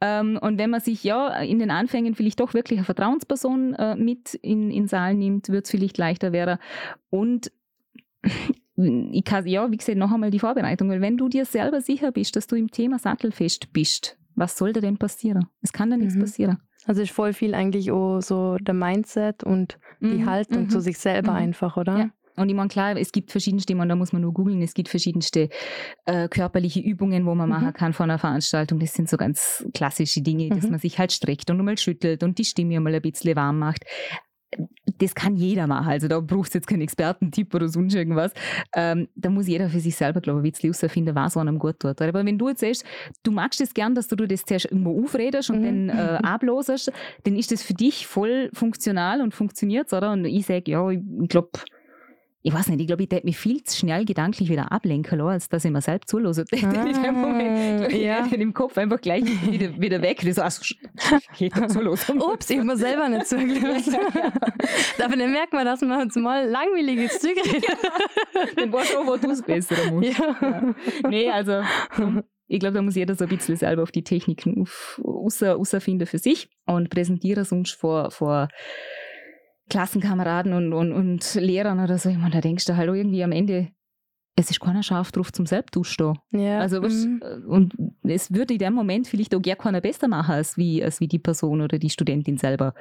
Ähm, und wenn man sich ja in den Anfängen vielleicht doch wirklich eine Vertrauensperson äh, mit in, in den Saal nimmt, wird es vielleicht leichter werden. Und ich kann, ja, wie gesagt, noch einmal die Vorbereitung, weil wenn du dir selber sicher bist, dass du im Thema sattelfest bist, was soll da denn passieren? Es kann da nichts mhm. passieren. Also ist voll viel eigentlich auch so der Mindset und die mhm. Haltung mhm. zu sich selber mhm. einfach, oder? Ja. Und ich meine, klar, es gibt verschiedenste, und da muss man nur googeln, es gibt verschiedenste äh, körperliche Übungen, wo man mhm. machen kann vor einer Veranstaltung. Das sind so ganz klassische Dinge, dass mhm. man sich halt streckt und mal schüttelt und die Stimme mal ein bisschen warm macht das kann jeder machen. Also da braucht es jetzt keinen Expertentipp oder sonst irgendwas. Ähm, da muss jeder für sich selber, glaube ich, ein bisschen herausfinden, was einem gut tut. Aber wenn du jetzt sagst, du magst es gern, dass du das zuerst irgendwo aufredest und mhm. dann äh, ablosest, dann ist das für dich voll funktional und funktioniert, oder? Und ich sage, ja, ich glaube, ich weiß nicht, ich glaube, ich hätte mich viel zu schnell gedanklich wieder ablenken lassen, als dass ich mir selbst zulasse. Ah, in dem Moment, ja. ich im Kopf einfach gleich wieder, wieder weg. Das heißt, geht da zulassen. Ups, ich habe mir selber nicht zugelassen. Aber dann merkt man, dass man uns mal langweiliges Zeug redet. Ja, dann weißt du auch, wo du es besser musst. Ja. Ja. Nee, also ich glaube, da muss jeder so ein bisschen selber auf die Techniken rausfinden für sich und präsentieren sonst vor, vor Klassenkameraden und, und, und Lehrern oder so. Ich meine, da denkst du, hallo, irgendwie am Ende es ist keiner scharf drauf zum Selbstdusch da. Ja. Also, mhm. und es würde in dem Moment vielleicht auch gar keiner besser machen als wie, als wie die Person oder die Studentin selber,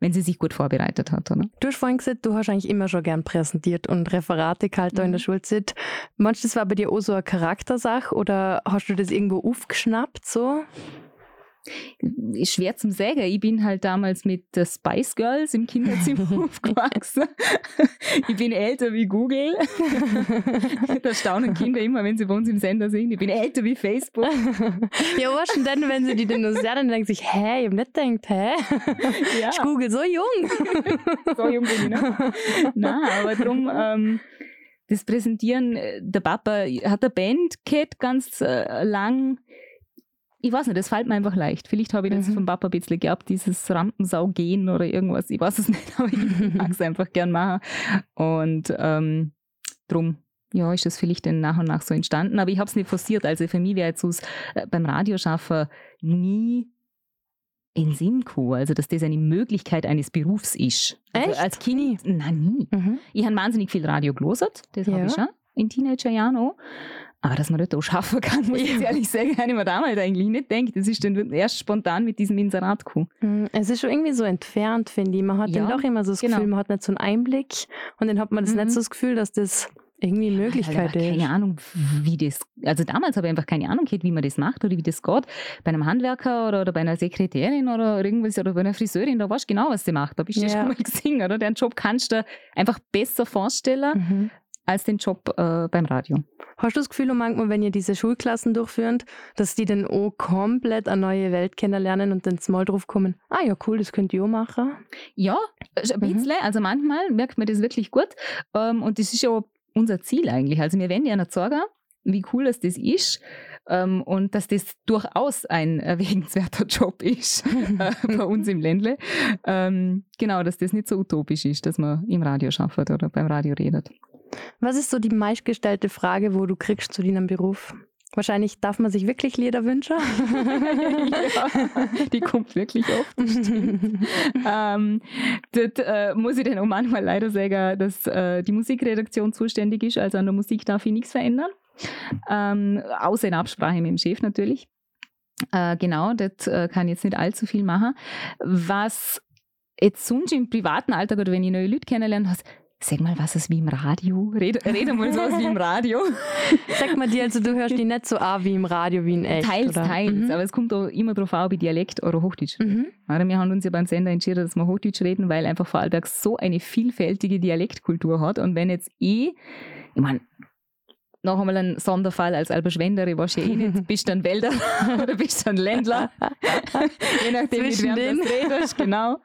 wenn sie sich gut vorbereitet hat. Oder? Du hast vorhin gesagt, du hast eigentlich immer schon gern präsentiert und Referate gehalten mhm. in der mhm. Schulzeit. Meinst du, das war bei dir auch so eine Charaktersache oder hast du das irgendwo aufgeschnappt so? Schwer zum sagen. Ich bin halt damals mit der Spice Girls im Kinderzimmer aufgewachsen. ich bin älter wie Google. da staunen Kinder immer, wenn sie bei uns im Sender sind. Ich bin älter wie Facebook. ja, was denn dann, wenn sie die sehen, dann denken sich, hä, ich hab nicht gedacht, hä? Ja. Ist Google so jung? so jung bin ich, ne? Nein, aber darum... Ähm, das Präsentieren, äh, der Papa hat eine Band gehabt, ganz äh, lang ich weiß nicht, das fällt mir einfach leicht. Vielleicht habe ich das mhm. vom Papa ein bisschen gehabt, dieses Rampensau-Gehen oder irgendwas. Ich weiß es nicht, aber ich mag es einfach gern machen. Und ähm, drum ja, ist das vielleicht dann nach und nach so entstanden. Aber ich habe es nicht forciert. Also für mich wäre jetzt aus, äh, beim Radioschaffen nie in Sinn gekommen, also dass das eine Möglichkeit eines Berufs ist. Also Echt? als Kind, nein, nie. Mhm. Ich habe wahnsinnig viel Radio gelesen, das ja. habe ich schon in Teenagerjahren auch. Aber dass man das auch schaffen kann, muss ich ehrlich sagen, habe ich mir damals eigentlich nicht gedacht. Das ist dann erst spontan mit diesem Inserat gekommen. Hm, es ist schon irgendwie so entfernt, finde ich. Man hat ja, dann doch immer so das genau. Gefühl, man hat nicht so einen Einblick und dann hat man das mhm. nicht so das Gefühl, dass das irgendwie eine Möglichkeit ist. Keine Ahnung, wie das. Also damals habe ich einfach keine Ahnung gehabt, wie man das macht oder wie das geht. Bei einem Handwerker oder, oder bei einer Sekretärin oder irgendwas oder bei einer Friseurin, da weißt du genau, was sie macht. Da bist du ja. schon mal gesehen, oder? Den Job kannst du einfach besser vorstellen, mhm als den Job äh, beim Radio. Hast du das Gefühl, manchmal, wenn ihr diese Schulklassen durchführt, dass die dann auch komplett eine neue Welt kennenlernen und dann mal drauf kommen, ah ja, cool, das könnt ihr auch machen? Ja, ein mhm. bisschen. Also manchmal merkt man das wirklich gut. Ähm, und das ist ja unser Ziel eigentlich. Also wir werden ja nicht sagen, wie cool das ist ähm, und dass das durchaus ein erwägenswerter Job ist äh, bei uns im Ländle. Ähm, genau, dass das nicht so utopisch ist, dass man im Radio schafft oder beim Radio redet. Was ist so die meistgestellte Frage, wo du kriegst zu deinem Beruf? Wahrscheinlich darf man sich wirklich Lieder wünschen. ja, die kommt wirklich oft. ähm, das äh, muss ich dann auch manchmal leider sagen, dass äh, die Musikredaktion zuständig ist. Also an der Musik darf ich nichts verändern. Ähm, außer in Absprache mit dem Chef natürlich. Äh, genau, das äh, kann jetzt nicht allzu viel machen. Was jetzt sonst im privaten Alltag oder wenn ich neue Leute kennenlerne, Sag mal, was ist wie im Radio? Rede, rede mal sowas wie im Radio. Sag mal dir, also du hörst die nicht so an wie im Radio, wie in echt. Teils, oder? teils. Mhm. Aber es kommt auch immer darauf an, ob ich Dialekt oder Hochdeutsch mhm. Wir haben uns ja beim Sender entschieden, dass wir Hochdeutsch reden, weil einfach Vorarlberg so eine vielfältige Dialektkultur hat. Und wenn jetzt eh, ich meine, noch einmal ein Sonderfall als Alberschwendere, warst ja eh nicht, bist du ein Wälder oder bist du ein Ländler. Je nachdem, wie du redest, genau.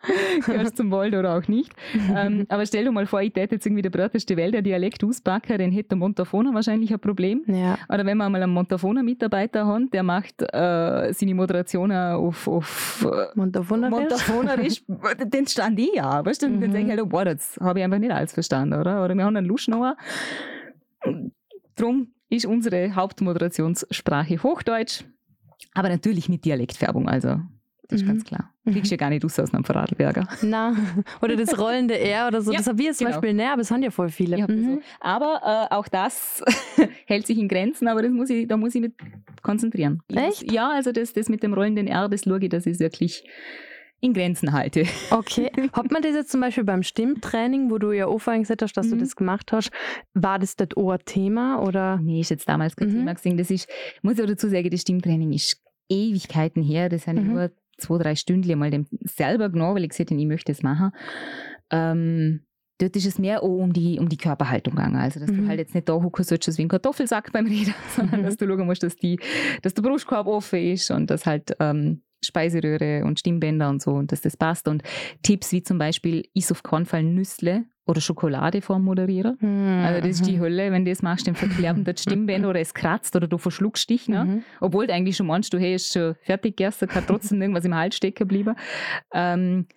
Gehörst zum Wald oder auch nicht. ähm, aber stell dir mal vor, ich hätte jetzt irgendwie der breiteste Wälder Dialekt auspacken, dann hätte der Montafoner wahrscheinlich ein Problem. Ja. Oder wenn wir mal einen Montafoner-Mitarbeiter haben, der macht äh, seine Moderation auf, auf Montafonerisch, Montafonerisch den stand ich ja. Weißt du, mhm. dann sage ich halt, boah, das habe ich einfach nicht alles verstanden, oder? Oder wir haben einen Luschnauer Drum ist unsere Hauptmoderationssprache Hochdeutsch, aber natürlich mit Dialektfärbung, also das ist mhm. ganz klar. Kriegst du ja gar nicht aus aus einem Vorarlberger. Nein. Oder das rollende R oder so. Ja, das habe ich jetzt zum genau. Beispiel nicht, aber es haben ja voll viele. Ja, mhm. so. Aber äh, auch das hält sich in Grenzen, aber das muss ich, da muss ich mich konzentrieren. Echt? Ja, also das, das mit dem rollenden R, das ich, das ist wirklich in Grenzen halte. Okay. Hat man das jetzt zum Beispiel beim Stimmtraining, wo du ja gesagt hast, dass mhm. du das gemacht hast, war das dort auch ein Thema? Oder? Nee, ist jetzt damals kein mhm. Thema gewesen. Das ist, muss ich auch dazu sagen, das Stimmtraining ist Ewigkeiten her. Das sind mhm. nur zwei, drei Stunden mal dem selber genommen, weil ich gesagt habe, ich möchte es machen. Ähm, dort ist es mehr auch um die, um die Körperhaltung gegangen. Also, dass mhm. du halt jetzt nicht da hocken sollst wie ein Kartoffelsack beim Reden, sondern mhm. dass du schauen musst, dass, die, dass der Brustkorb offen ist und dass halt ähm, Speiseröhre und Stimmbänder und so und dass das passt. Und Tipps wie zum Beispiel, is auf keinen Fall Nüssle oder Schokolade vorm Moderieren. Mhm. Also das ist die Hölle, wenn du das machst, dann verklären das Stimmbänder oder es kratzt oder du verschluckst dich. Ne? Mhm. Obwohl du eigentlich schon meinst, du hey, ist schon fertig gegessen, kann trotzdem irgendwas im Hals stecken geblieben. Ähm,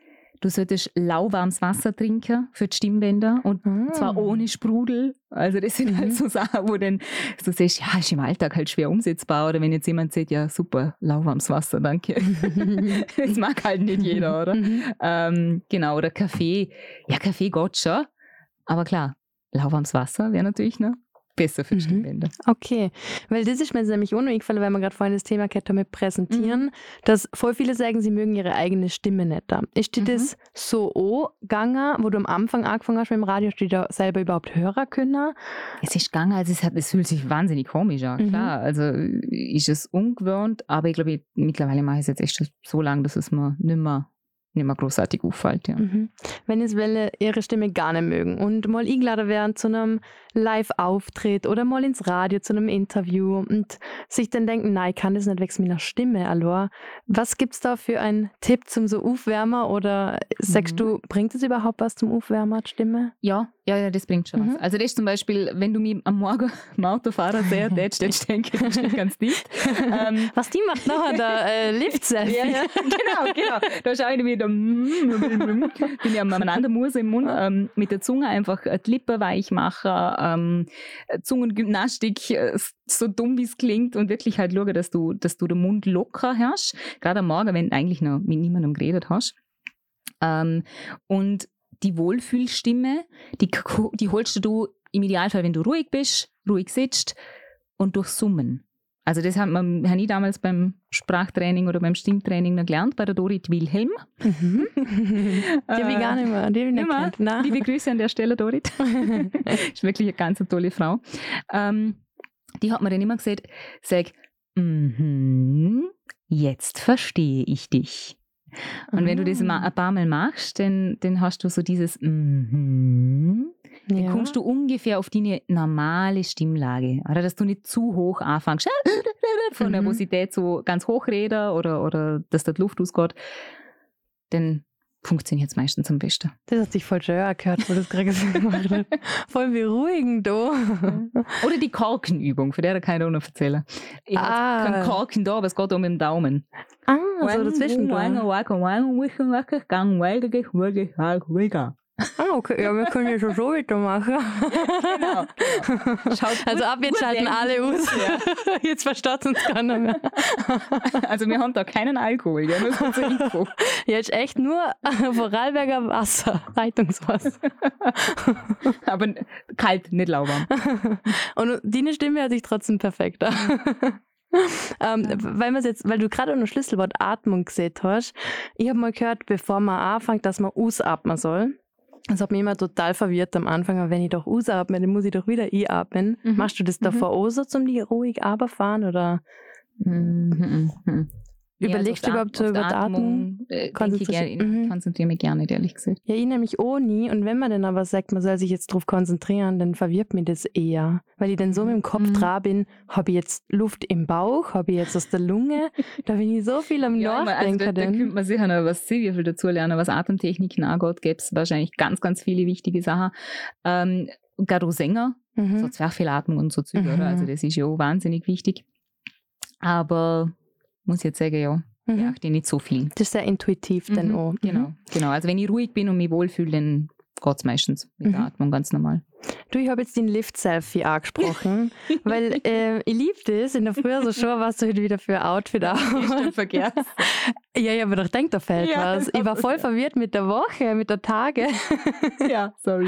Du solltest lauwarmes Wasser trinken für die Stimmbänder und Ah. zwar ohne Sprudel. Also das sind halt Mhm. so Sachen, wo dann du siehst, ja, ist im Alltag halt schwer umsetzbar. Oder wenn jetzt jemand sagt, ja super, lauwarmes Wasser, danke. das mag halt nicht jeder, oder? Mhm. Ähm, genau, oder Kaffee. Ja, Kaffee geht schon. Aber klar, lauwarmes Wasser wäre natürlich noch besser für Mhm. Stimmbänder. Okay, weil das ist mir nämlich auch noch eingefallen, weil wir gerade vorhin das Thema gehabt haben mit Präsentieren, Mhm. dass voll viele sagen, sie mögen ihre eigene Stimme nicht. da. Ist dir Mhm. das so gegangen, wo du am Anfang angefangen hast mit dem Radio, hast du da selber überhaupt hören können? Es ist gegangen, also es, hat, es fühlt sich wahnsinnig komisch an, Mhm. klar. Also ist es ungewöhnt, aber ich glaube, mittlerweile mache ich es jetzt echt schon so lange, dass es mir nicht mehr, nicht mehr großartig auffällt. Ja. Mhm. Wenn jetzt Welle ihre Stimme gar nicht mögen und mal eingeladen werden zu einem Live-Auftritt oder mal ins Radio zu einem Interview und sich dann denken, nein, ich kann das nicht wegen meiner Stimme, allein. Was gibt es da für einen Tipp zum so Aufwärmer oder sagst Mhm. du, bringt es überhaupt was zum Aufwärmer, die Stimme? Ja, ja, ja, das bringt schon Mhm. was. Also das ist zum Beispiel, wenn du mich am Morgen am Autofahrer sehr tätst, dann denke ich, das steht ganz dicht. Ähm, Was die macht nachher, der äh, Lift-Selfie. Ja, ja, genau, genau. Da schaue ich wieder, bin ja am anderen Muse im Mund, ähm, mit der Zunge einfach äh, die Lippe weich machen, ähm, äh, Zungengymnastik, äh, so dumm wie es klingt und wirklich halt schauen, dass du, dass du den Mund locker hast, gerade am Morgen, wenn du eigentlich noch mit niemandem geredet hast. Ähm, und die Wohlfühlstimme, die, die holst du im Idealfall, wenn du ruhig bist, ruhig sitzt und durch Summen. Also das hat man, ich damals beim Sprachtraining oder beim Stimmtraining noch gelernt, bei der Dorit Wilhelm. Mhm. Die habe ich gar nicht mehr, die habe ich nicht mehr? Nein. Liebe Grüße an der Stelle, Dorit. ist wirklich eine ganz tolle Frau. Ähm, die hat mir dann immer gesagt, sag, mhm, jetzt verstehe ich dich. Und wenn du das mal ein paar Mal machst, dann, dann hast du so dieses mhm, dann ja. kommst du ungefähr auf deine normale Stimmlage. Oder dass du nicht zu hoch anfängst, von Mhm. Nervosität so ganz hochreden oder, oder dass da die Luft ausgeht. Dann funktioniert es meistens am besten. Das hat sich voll schön angehört, wo das gerade gemacht hat. Voll beruhigend, du. Oder die Korkenübung, von der kann ich auch noch erzählen. Ich Ah. habe keinen Korken da, aber es geht um den Daumen. Ah, so dazwischen. Ah, okay. Ja, wir können ja schon so weitermachen. Genau. Schaut Also ab jetzt schalten alle aus. Jetzt versteht uns keiner mehr. Also wir haben da keinen Alkohol, gell? nur so zur Info. Jetzt echt nur Vorarlberger Wasser, Leitungswasser. Aber kalt, nicht lauwarm. Und deine Stimme hört sich trotzdem perfekt an. ähm, weil, man's jetzt, weil du gerade unter Schlüsselwort Atmung gesehen hast, ich habe mal gehört, bevor man anfängt, dass man ausatmen soll. Das hat mich immer total verwirrt am Anfang, aber wenn ich doch ausatme, dann muss ich doch wieder einatmen. Mhm. Machst du das Mhm. davor auch so, zum die ruhig runterfahren oder Mhm, mhm. Überlegst du Ja, also überhaupt so über? Äh, gerne, ich Mhm. konzentriere mich gerne, ehrlich gesagt. Ja, ich nämlich auch nie. Und wenn man dann aber sagt, man soll sich jetzt drauf konzentrieren, dann verwirrt mich das eher. Weil ich dann so mit dem Kopf Mhm. dran bin, habe ich jetzt Luft im Bauch, habe ich jetzt aus der Lunge, da bin ich so viel am Ja, also Nachdenken. da, da dann. könnte man sicher noch was sehr viel dazu lernen, was Atemtechniken angeht, gäbe es wahrscheinlich ganz, ganz viele wichtige Sachen. Ähm, gerade auch Sänger, so mhm. Zwerchfellatmung und so Züge, Mhm. oder? Also das ist ja auch wahnsinnig wichtig. Aber muss ich jetzt sagen, ja, Mhm. ja, die nicht so viel. Das ist sehr intuitiv dann Mhm, auch. Genau, genau. Also wenn ich ruhig bin und mich wohlfühle, dann geht es meistens mit der Mhm. Atmung ganz normal. Du, ich habe jetzt den Lift-Selfie angesprochen, weil äh, ich liebe das. In der Früh so schon, was du heute wieder für ein Outfit auf. vergessen. Ja, ja, aber doch denkt, da fällt Ja, was. Ich war voll verwirrt mit der Woche, mit der Tage. ja, sorry.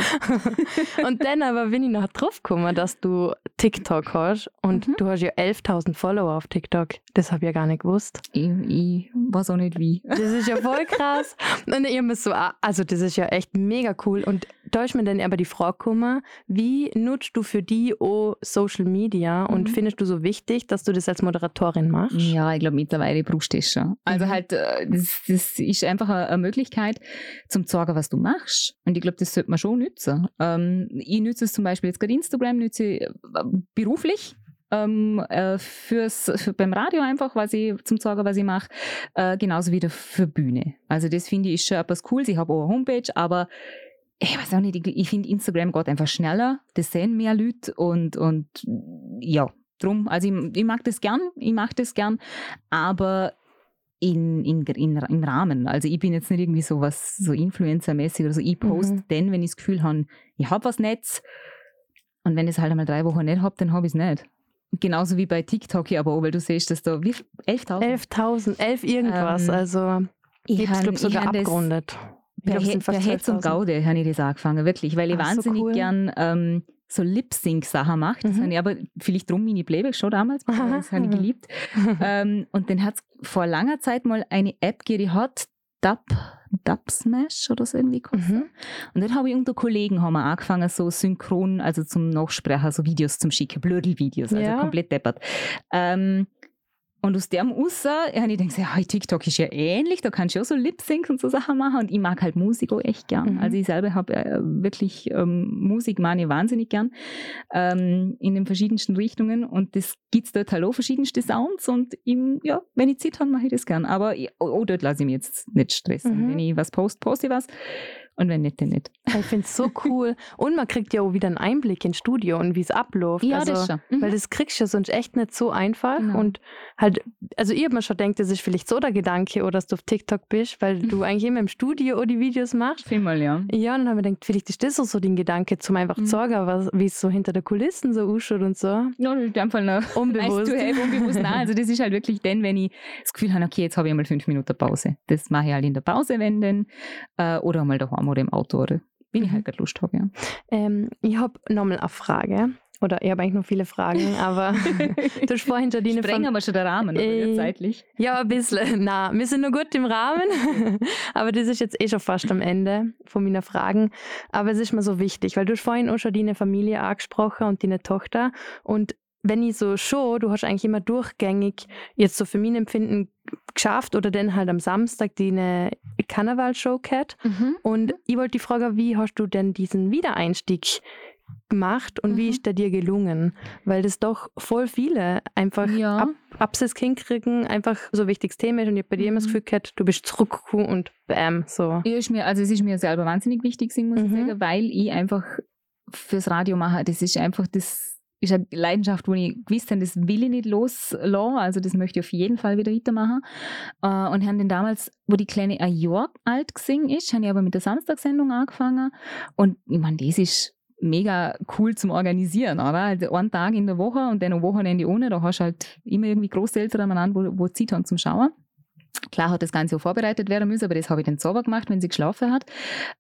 Und dann aber bin ich noch drauf gekommen, dass du TikTok hast und Mhm. du hast ja 11.000 Follower auf TikTok. Das habe ich ja gar nicht gewusst. Ich, ich weiß auch nicht wie. Das ist ja voll krass. Und ich mir so, also das ist ja echt mega cool. Und da ist mir dann aber die Frage gekommen, wie nutzt du für die auch Social Media und Mhm. findest du so wichtig, dass du das als Moderatorin machst? Ja, ich glaube mittlerweile brauchst du das schon. Also Mhm. halt, äh, das, das ist einfach eine, Möglichkeit, zum zu sagen, was du machst. Und ich glaube, das sollte man schon nutzen. Ähm, ich nütze es zum Beispiel jetzt gerade Instagram, nütze ich äh, beruflich. Ähm, äh, fürs, für, beim Radio einfach, was ich zum Sagen, was ich mache, äh, genauso wie für Bühne. Also das finde ich ist schon etwas cool. Ich habe auch eine Homepage, aber ich weiß auch nicht, ich, finde Instagram geht einfach schneller, das sehen mehr Leute und, und ja, drum, also ich, ich mag das gern, ich mache das gern, aber in, in, in, im Rahmen. Also ich bin jetzt nicht irgendwie so was so Influencer-mäßig oder so. Ich poste mhm. dann, wenn ich das Gefühl habe, ich habe was Netz. Und wenn ich es halt einmal drei Wochen nicht habe, dann habe ich es nicht. Genauso wie bei TikTok aber auch, weil du siehst, dass da wie 11.000? 11.000, 11 irgendwas. Ähm, also ich habe sogar abgerundet. Per, per Hetz und Gaude habe ich das angefangen, wirklich, weil ich Ach, wahnsinnig so cool. gern ähm, so Lip-Sync-Sachen mache. Das mhm. habe ich aber vielleicht drum meine Playback schon damals, das habe ich geliebt. ähm, und dann hat es vor langer Zeit mal eine App gegeben, die hat Dub, Dub Smash oder so irgendwie mhm. Und dann habe ich unter Kollegen haben wir angefangen, so synchron, also zum Nachsprechen, so Videos zum Schicken, Blödel-Videos, also ja. komplett deppert. Ähm, und aus dem raus habe ich gedacht, ja, TikTok ist ja ähnlich, da kannst du auch so Lip-Sync und so Sachen machen. Und ich mag halt Musik auch echt gern. Mhm. Also ich selber habe äh, wirklich ähm, Musik meine wahnsinnig gern ähm, in den verschiedensten Richtungen. Und das gibt es dort halt auch verschiedenste Sounds. Und im, ja, wenn ich Zeit habe, mache ich das gern. Aber ich, oh, oh, dort lasse ich mich jetzt nicht stressen. Mhm. Wenn ich was poste, poste ich was. Und wenn nicht, dann nicht. Ich finde es so cool. und man kriegt ja auch wieder einen Einblick ins Studio und wie es abläuft. Ja, also, das schon. Mhm. Weil das kriegst du ja sonst echt nicht so einfach. Genau. Und halt, also ich habe mir schon gedacht, das ist vielleicht so der Gedanke, oder dass du auf TikTok bist, weil du mhm. eigentlich immer im Studio auch die Videos machst. Vielmal, ja. Ja, und dann habe ich gedacht, vielleicht ist das auch so den Gedanke, zum einfach mhm. zu sagen, wie es so hinter der Kulissen so ausschaut und so. Ja, in dem Fall noch unbewusst. Nice have, unbewusst. Nein, also das ist halt wirklich dann, wenn ich das Gefühl habe, okay, jetzt habe ich mal fünf Minuten Pause. Das mache ich halt in der Pause, wenn denn, äh, oder mal daheim oder im Auto oder wenn ich halt gerade Lust habe. Ja. Ähm, ich habe nochmal eine Frage. Oder ich habe eigentlich noch viele Fragen, aber du hast vorhin Jardine Sprengen aber schon der Rahmen, äh, zeitlich. Ja, ein bisschen. Na, wir sind nur gut im Rahmen. aber das ist jetzt eh schon fast am Ende von meiner Fragen. Aber es ist mir so wichtig, weil du hast vorhin auch schon deine Familie angesprochen und deine Tochter. Und wenn ich so schon, du hast eigentlich immer durchgängig jetzt so für mein Empfinden geschafft oder dann halt am Samstag die eine Karnevalshow gehabt. Mhm. Und ich wollte die Frage, wie hast du denn diesen Wiedereinstieg gemacht und mhm. wie ist der dir gelungen? Weil das doch voll viele einfach ja. ab, Absatz hinkriegen, einfach so ein wichtiges Thema ist und ich habe bei dir immer das mhm. Gefühl gehabt, du bist zurückgekommen und bam, so. Ist mir, also es ist mir selber wahnsinnig wichtig, muss ich mhm. sagen, weil ich einfach fürs Radio mache, das ist einfach das ist eine Leidenschaft, wo ich gewusst habe, das will ich nicht loslassen. Also das möchte ich auf jeden Fall wieder weitermachen. Äh, und haben den damals, wo die Kleine ein Jahr alt gesehen ist, habe ich aber mit der Samstagssendung angefangen. Und ich meine, das ist mega cool zum Organisieren, oder? Also einen Tag in der Woche und dann ein Wochenende ohne, da hast du halt immer irgendwie Großeltern an, wo, wo Zeit haben zum Schauen. Klar hat das Ganze auch vorbereitet werden müssen, aber das habe ich dann sauber gemacht, wenn sie geschlafen hat.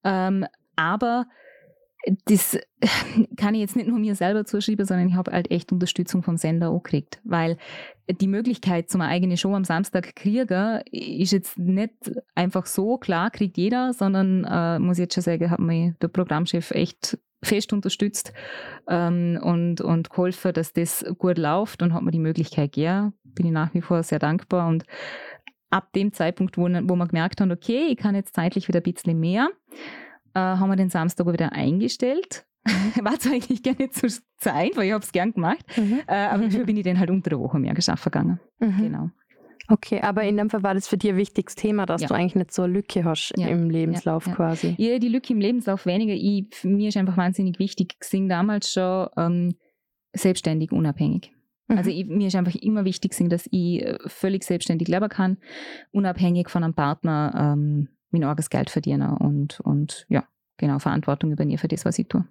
Ähm, aber das kann ich jetzt nicht nur mir selber zuschreiben, sondern ich habe halt echt Unterstützung vom Sender auch gekriegt. Weil die Möglichkeit, zum eigene Show am Samstag kriegen, ist jetzt nicht einfach so, klar, kriegt jeder, sondern, äh, muss ich jetzt schon sagen, hat mich der Programmchef echt fest unterstützt ähm, und, und geholfen, dass das gut läuft und hat mir die Möglichkeit gegeben. Bin ich nach wie vor sehr dankbar und ab dem Zeitpunkt, wo, wo man gemerkt hat, okay, ich kann jetzt zeitlich wieder ein bisschen mehr, äh, haben wir den Samstag wieder eingestellt. Mhm. War zwar eigentlich nicht so, so einfach, ich habe es gern gemacht, mhm. äh, aber dafür bin ich dann halt unter der Woche mehr geschafft gegangen. Mhm. Genau. Okay, aber in dem Fall war das für dich ein wichtiges Thema, dass ja. du eigentlich nicht so eine Lücke hast ja. im Lebenslauf ja. quasi. Ja, die Lücke im Lebenslauf weniger. Ich, mir ist einfach wahnsinnig wichtig, gesehen damals schon ähm, selbstständig, unabhängig. Mhm. Also ich, mir ist einfach immer wichtig, dass ich äh, völlig selbstständig leben kann, unabhängig von einem Partner. Ähm, mein eigenes Geld verdiene und, und ja, genau, Verantwortung übernehme für das, was ich tue.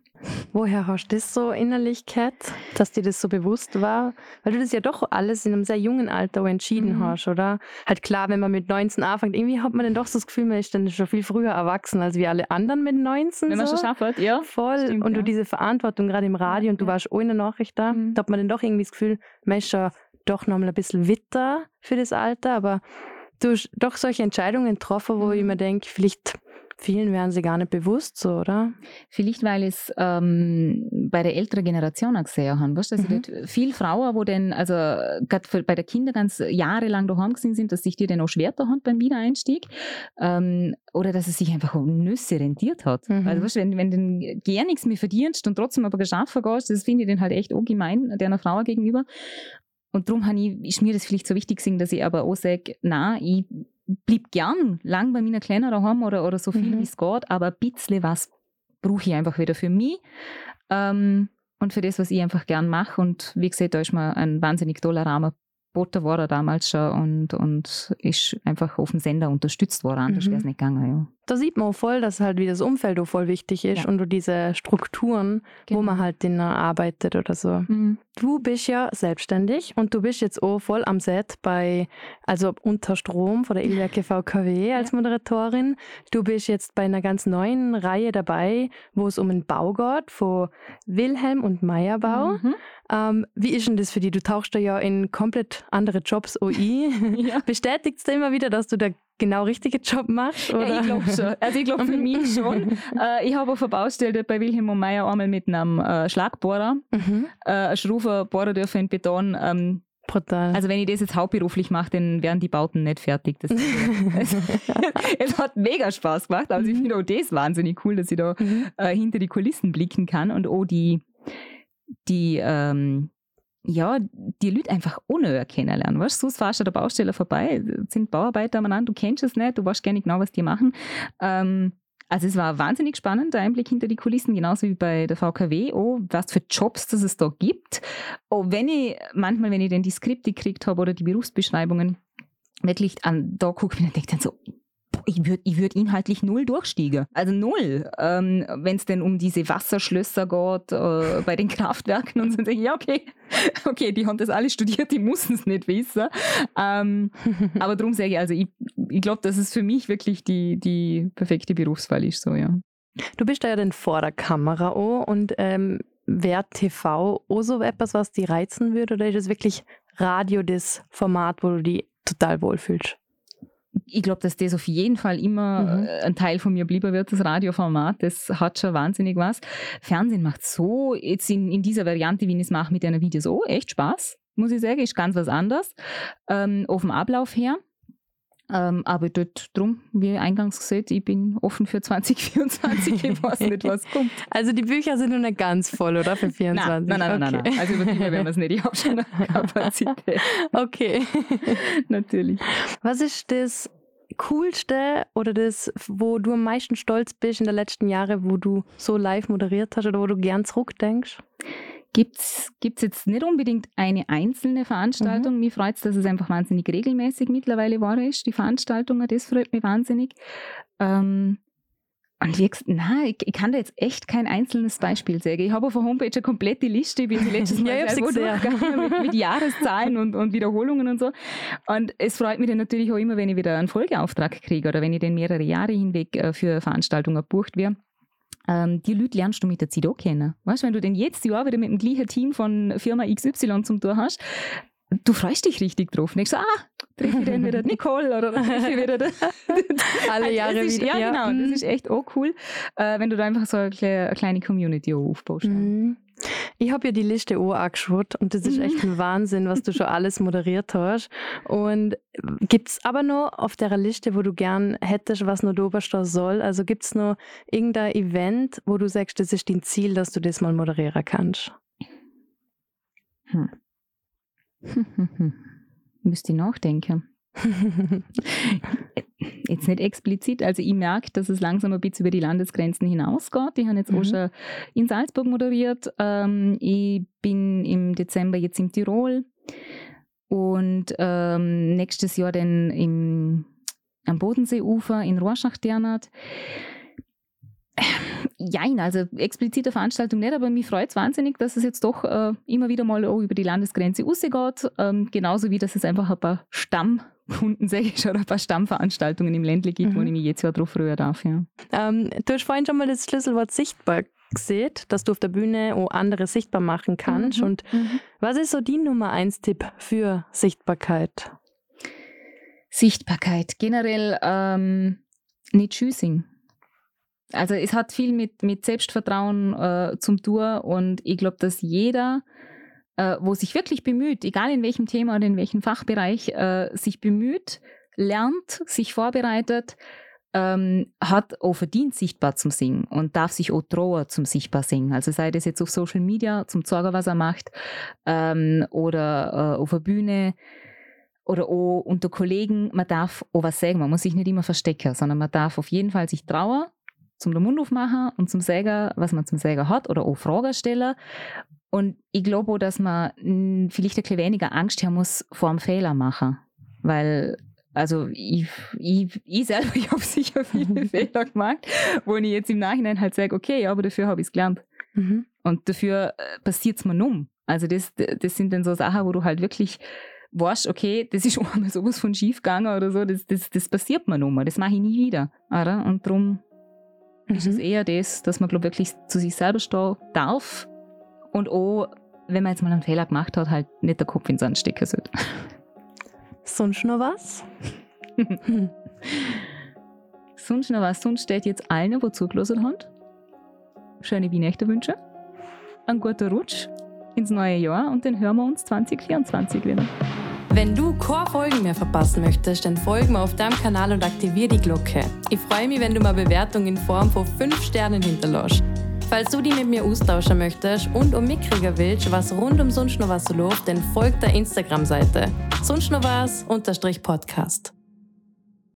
Woher hast du das so innerlich gehabt, dass dir das so bewusst war? Weil du das ja doch alles in einem sehr jungen Alter entschieden mhm. hast, oder? Halt klar, wenn man mit 19 anfängt, irgendwie hat man dann doch so das Gefühl, man ist dann schon viel früher erwachsen als wir alle anderen mit 19. Wenn man so. schon schafft, ja. Voll. Stimmt, und du ja. diese Verantwortung gerade im Radio und du ja. warst der Nachricht da, mhm. da hat man dann doch irgendwie das Gefühl, man ist schon doch nochmal ein bisschen witter für das Alter, aber doch solche Entscheidungen getroffen, wo ich mhm. mir denke, vielleicht vielen wären sie gar nicht bewusst so, oder? Vielleicht, weil es ähm, bei der älteren Generation auch gesehen haben. Weißt? Also mhm. viele Frauen, wo dann, also gerade bei der Kinder ganz jahrelang daheim gewesen sind, dass sich die dann auch schwer haben beim Wiedereinstieg. Ähm, oder dass es sich einfach um Nüsse rentiert hat. Mhm. Also weißt, wenn, wenn du gar nichts mehr verdienst und trotzdem aber geschafft hast, das finde ich dann halt echt auch gemein, der Frau gegenüber. Und darum ist mir das vielleicht so wichtig, dass ich aber auch sage, nein, ich blieb gern lang bei meiner Kleinen daheim oder, oder so viel mhm. wie es geht, aber ein bisschen was brauche ich einfach wieder für mich ähm, und für das, was ich einfach gern mache. Und wie gesagt, da ist mir ein wahnsinnig toller Rahmen Botter war er damals schon und, und ist einfach auf dem Sender unterstützt worden, anders mhm. wäre es nicht gegangen. Ja. Da sieht man auch voll, dass halt wie das Umfeld auch voll wichtig ist ja. und du diese Strukturen, genau. wo man halt den arbeitet oder so. Mhm. Du bist ja selbstständig und du bist jetzt auch voll am Set bei, also unter Strom von der Ilwerke VKW als Moderatorin. Du bist jetzt bei einer ganz neuen Reihe dabei, wo es um einen Bau geht von Wilhelm und Meyerbau. Mhm. Ähm, wie ist denn das für dich? Du tauchst ja in komplett andere Jobs OI. ja. Bestätigt es immer wieder, dass du da genau richtige Job machst? Oder? Ja, ich glaube schon. Also ich glaube für mich schon. Äh, ich habe auf der Baustelle bei Wilhelm und Meyer einmal mit einem äh, Schlagbohrer, mhm. äh, einen Schrufer bohren dürfen in Beton. Ähm, Brutal. Also wenn ich das jetzt hauptberuflich mache, dann wären die Bauten nicht fertig. Das, es, es, hat mega Spaß gemacht. Also ich mhm. finde auch das wahnsinnig cool, dass ich da mhm. äh, hinter die Kulissen blicken kann und auch die die, ähm, ja, die Leute einfach unnötig kennenlernen. Weißt du, sonst fahrst du an der Baustelle vorbei, sind Bauarbeiter an, du kennst es nicht, du weißt gar nicht genau, was die machen. Ähm, also es war wahnsinnig spannend, der Einblick hinter die Kulissen, genauso wie bei der VKW, oh, was für Jobs das es da gibt. Oh, wenn ich, manchmal, wenn ich denn die Skripte gekriegt habe oder die Berufsbeschreibungen, wirklich an, da gucke ich und denke dann so, ich würde ich würd inhaltlich null durchstiegen. Also null. Ähm, Wenn es denn um diese Wasserschlösser geht äh, bei den Kraftwerken und so, denke ich, ja, okay, okay, die haben das alle studiert, die mussten es nicht wissen. Ähm, aber darum sage ich, also ich, ich glaube, dass es für mich wirklich die, die perfekte Berufswahl ist, so, ja. Du bist da ja dann vor der Kamera auch und ähm, wäre TV auch so etwas, was dich reizen würde oder ist es wirklich Radio das Format, wo du dich total wohlfühlst? Ich glaube, dass das auf jeden Fall immer mhm. Äh, ein Teil von mir bleiben wird, das Radioformat. Das hat schon wahnsinnig was. Fernsehen macht so, jetzt in, in dieser Variante, wie ich es mache mit einer Videos, oh, echt Spaß, muss ich sagen, ist ganz was anderes. Ähm, auf dem Ablauf her. Ähm, aber dort drum, wie eingangs gesagt, ich bin offen für 2024, ich weiß nicht, was kommt. Also die Bücher sind noch nicht ganz voll, oder? Für 24? Nein, nein, nein, okay. nein, nein. Also übertrieben werden wir es nicht. Ich habe schon eine Kapazität. Okay. Natürlich. Was ist das Coolste oder das, wo du am meisten stolz bist in den letzten Jahren, wo du so live moderiert hast oder wo du gern zurückdenkst? Gibt es jetzt nicht unbedingt eine einzelne Veranstaltung. Mhm. Mir freut es, dass es einfach wahnsinnig regelmäßig mittlerweile war ist, die Veranstaltungen. Das freut mich wahnsinnig. Ähm, und wie gesagt, nein, ich, ich, kann da jetzt echt kein einzelnes Beispiel sagen. Ich habe auf der Homepage eine komplette Liste, wie ich letztes Mal ja, mit, mit Jahreszahlen und, und, Wiederholungen und so. Und es freut mich dann natürlich auch immer, wenn ich wieder einen Folgeauftrag kriege oder wenn ich den mehrere Jahre hinweg äh, für Veranstaltungen gebucht werde. Ähm, die Leute lernst du mit der Zeit auch kennen. Weißt, wenn du denn jetzt Jahr wieder mit dem gleichen Team von Firma XY zum Tor hast, du freust dich richtig drauf. Nicht so, ah, treffe ich dann wieder Nicole oder treffe ich wieder den. Alle also Jahre ist, wieder. Ja, genau. Das mhm. ist echt auch cool, äh, wenn du da einfach so eine kleine Community aufbaust. Mhm. Ich habe ja die Liste auch angeschaut und das ist echt ein Wahnsinn, was du schon alles moderiert hast. Und gibt es aber noch auf der Liste, wo du gern hättest, was noch da soll? Also gibt es noch irgendein Event, wo du sagst, das ist dein Ziel, dass du das mal moderieren kannst? Hm. Müsste ich nachdenken. jetzt nicht explizit, also ich merke, dass es langsam ein bisschen über die Landesgrenzen hinausgeht. Ich habe jetzt mhm. auch schon in Salzburg moderiert. Ähm, ich bin im Dezember jetzt in Tirol und ähm, nächstes Jahr dann im, am Bodenseeufer in Rorschach-Dernat. Jein, also explizite Veranstaltung nicht, aber mich freut es wahnsinnig, dass es jetzt doch äh, immer wieder mal auch über die Landesgrenze rausgeht. Ähm, genauso wie, dass es einfach ein paar Stammkunden, sage ich schon, ein paar Stammveranstaltungen im Ländle gibt, mhm. wo ich mich jetzt Jahr drauf früher darf. Ja. Ähm, du hast vorhin schon mal das Schlüsselwort sichtbar gesehen, dass du auf der Bühne auch andere sichtbar machen kannst. Mhm. Und mhm. was ist so die Nummer eins Tipp für Sichtbarkeit? Sichtbarkeit, generell ähm, nicht choosing. Also es hat viel mit, mit Selbstvertrauen äh, zum tun und ich glaube, dass jeder, äh, wo sich wirklich bemüht, egal in welchem Thema oder in welchem Fachbereich, äh, sich bemüht, lernt, sich vorbereitet, ähm, hat auch verdient, sichtbar zum Singen und darf sich auch trauen zum sichtbar singen. Also sei das jetzt auf Social Media, zum Zorger, was er macht, ähm, oder äh, auf der Bühne oder auch unter Kollegen. Man darf auch was sagen, man muss sich nicht immer verstecken, sondern man darf auf jeden Fall sich trauen zum den Mund aufmachen und zum sagen, was man zum Sagen hat oder auch Fragen stellen. Und ich glaube auch, dass man vielleicht ein bisschen weniger Angst haben muss vor dem Fehler machen. Weil, also ich, ich, ich selber, ich habe sicher viele Fehler gemacht, wo ich jetzt im Nachhinein halt sage, okay, aber dafür habe ich es gelernt. Mhm. Und dafür äh, passiert es mir um. Also das, das sind dann so Sachen, wo du halt wirklich weißt, okay, das ist einmal sowas von schief gegangen oder so, das, das, das passiert mir nochmal, das mache ich nie wieder. Oder? Und darum mhm. ist es eher das, dass man glaub, wirklich zu sich selber stehen darf und auch, wenn man jetzt mal einen Fehler gemacht hat, halt nicht der Kopf in den Sand stecken sollte. Sonst noch was? Sonst noch was? Sonst steht jetzt allen, die zugelassen haben, schöne Weihnachten wünschen, einen guten Rutsch ins neue Jahr und dann hören wir uns 2024 wieder. Wenn du keine Folgen mehr verpassen möchtest, dann folge mir auf deinem Kanal und aktiviere die Glocke. Ich freue mich, wenn du mal Bewertung in Form von 5 Sternen hinterlässt. Falls du die mit mir austauschen möchtest und um mitkriegen willst, was rund um sonst noch was läuft, dann folgt der Instagram-Seite sonst noch was unterstrich Podcast.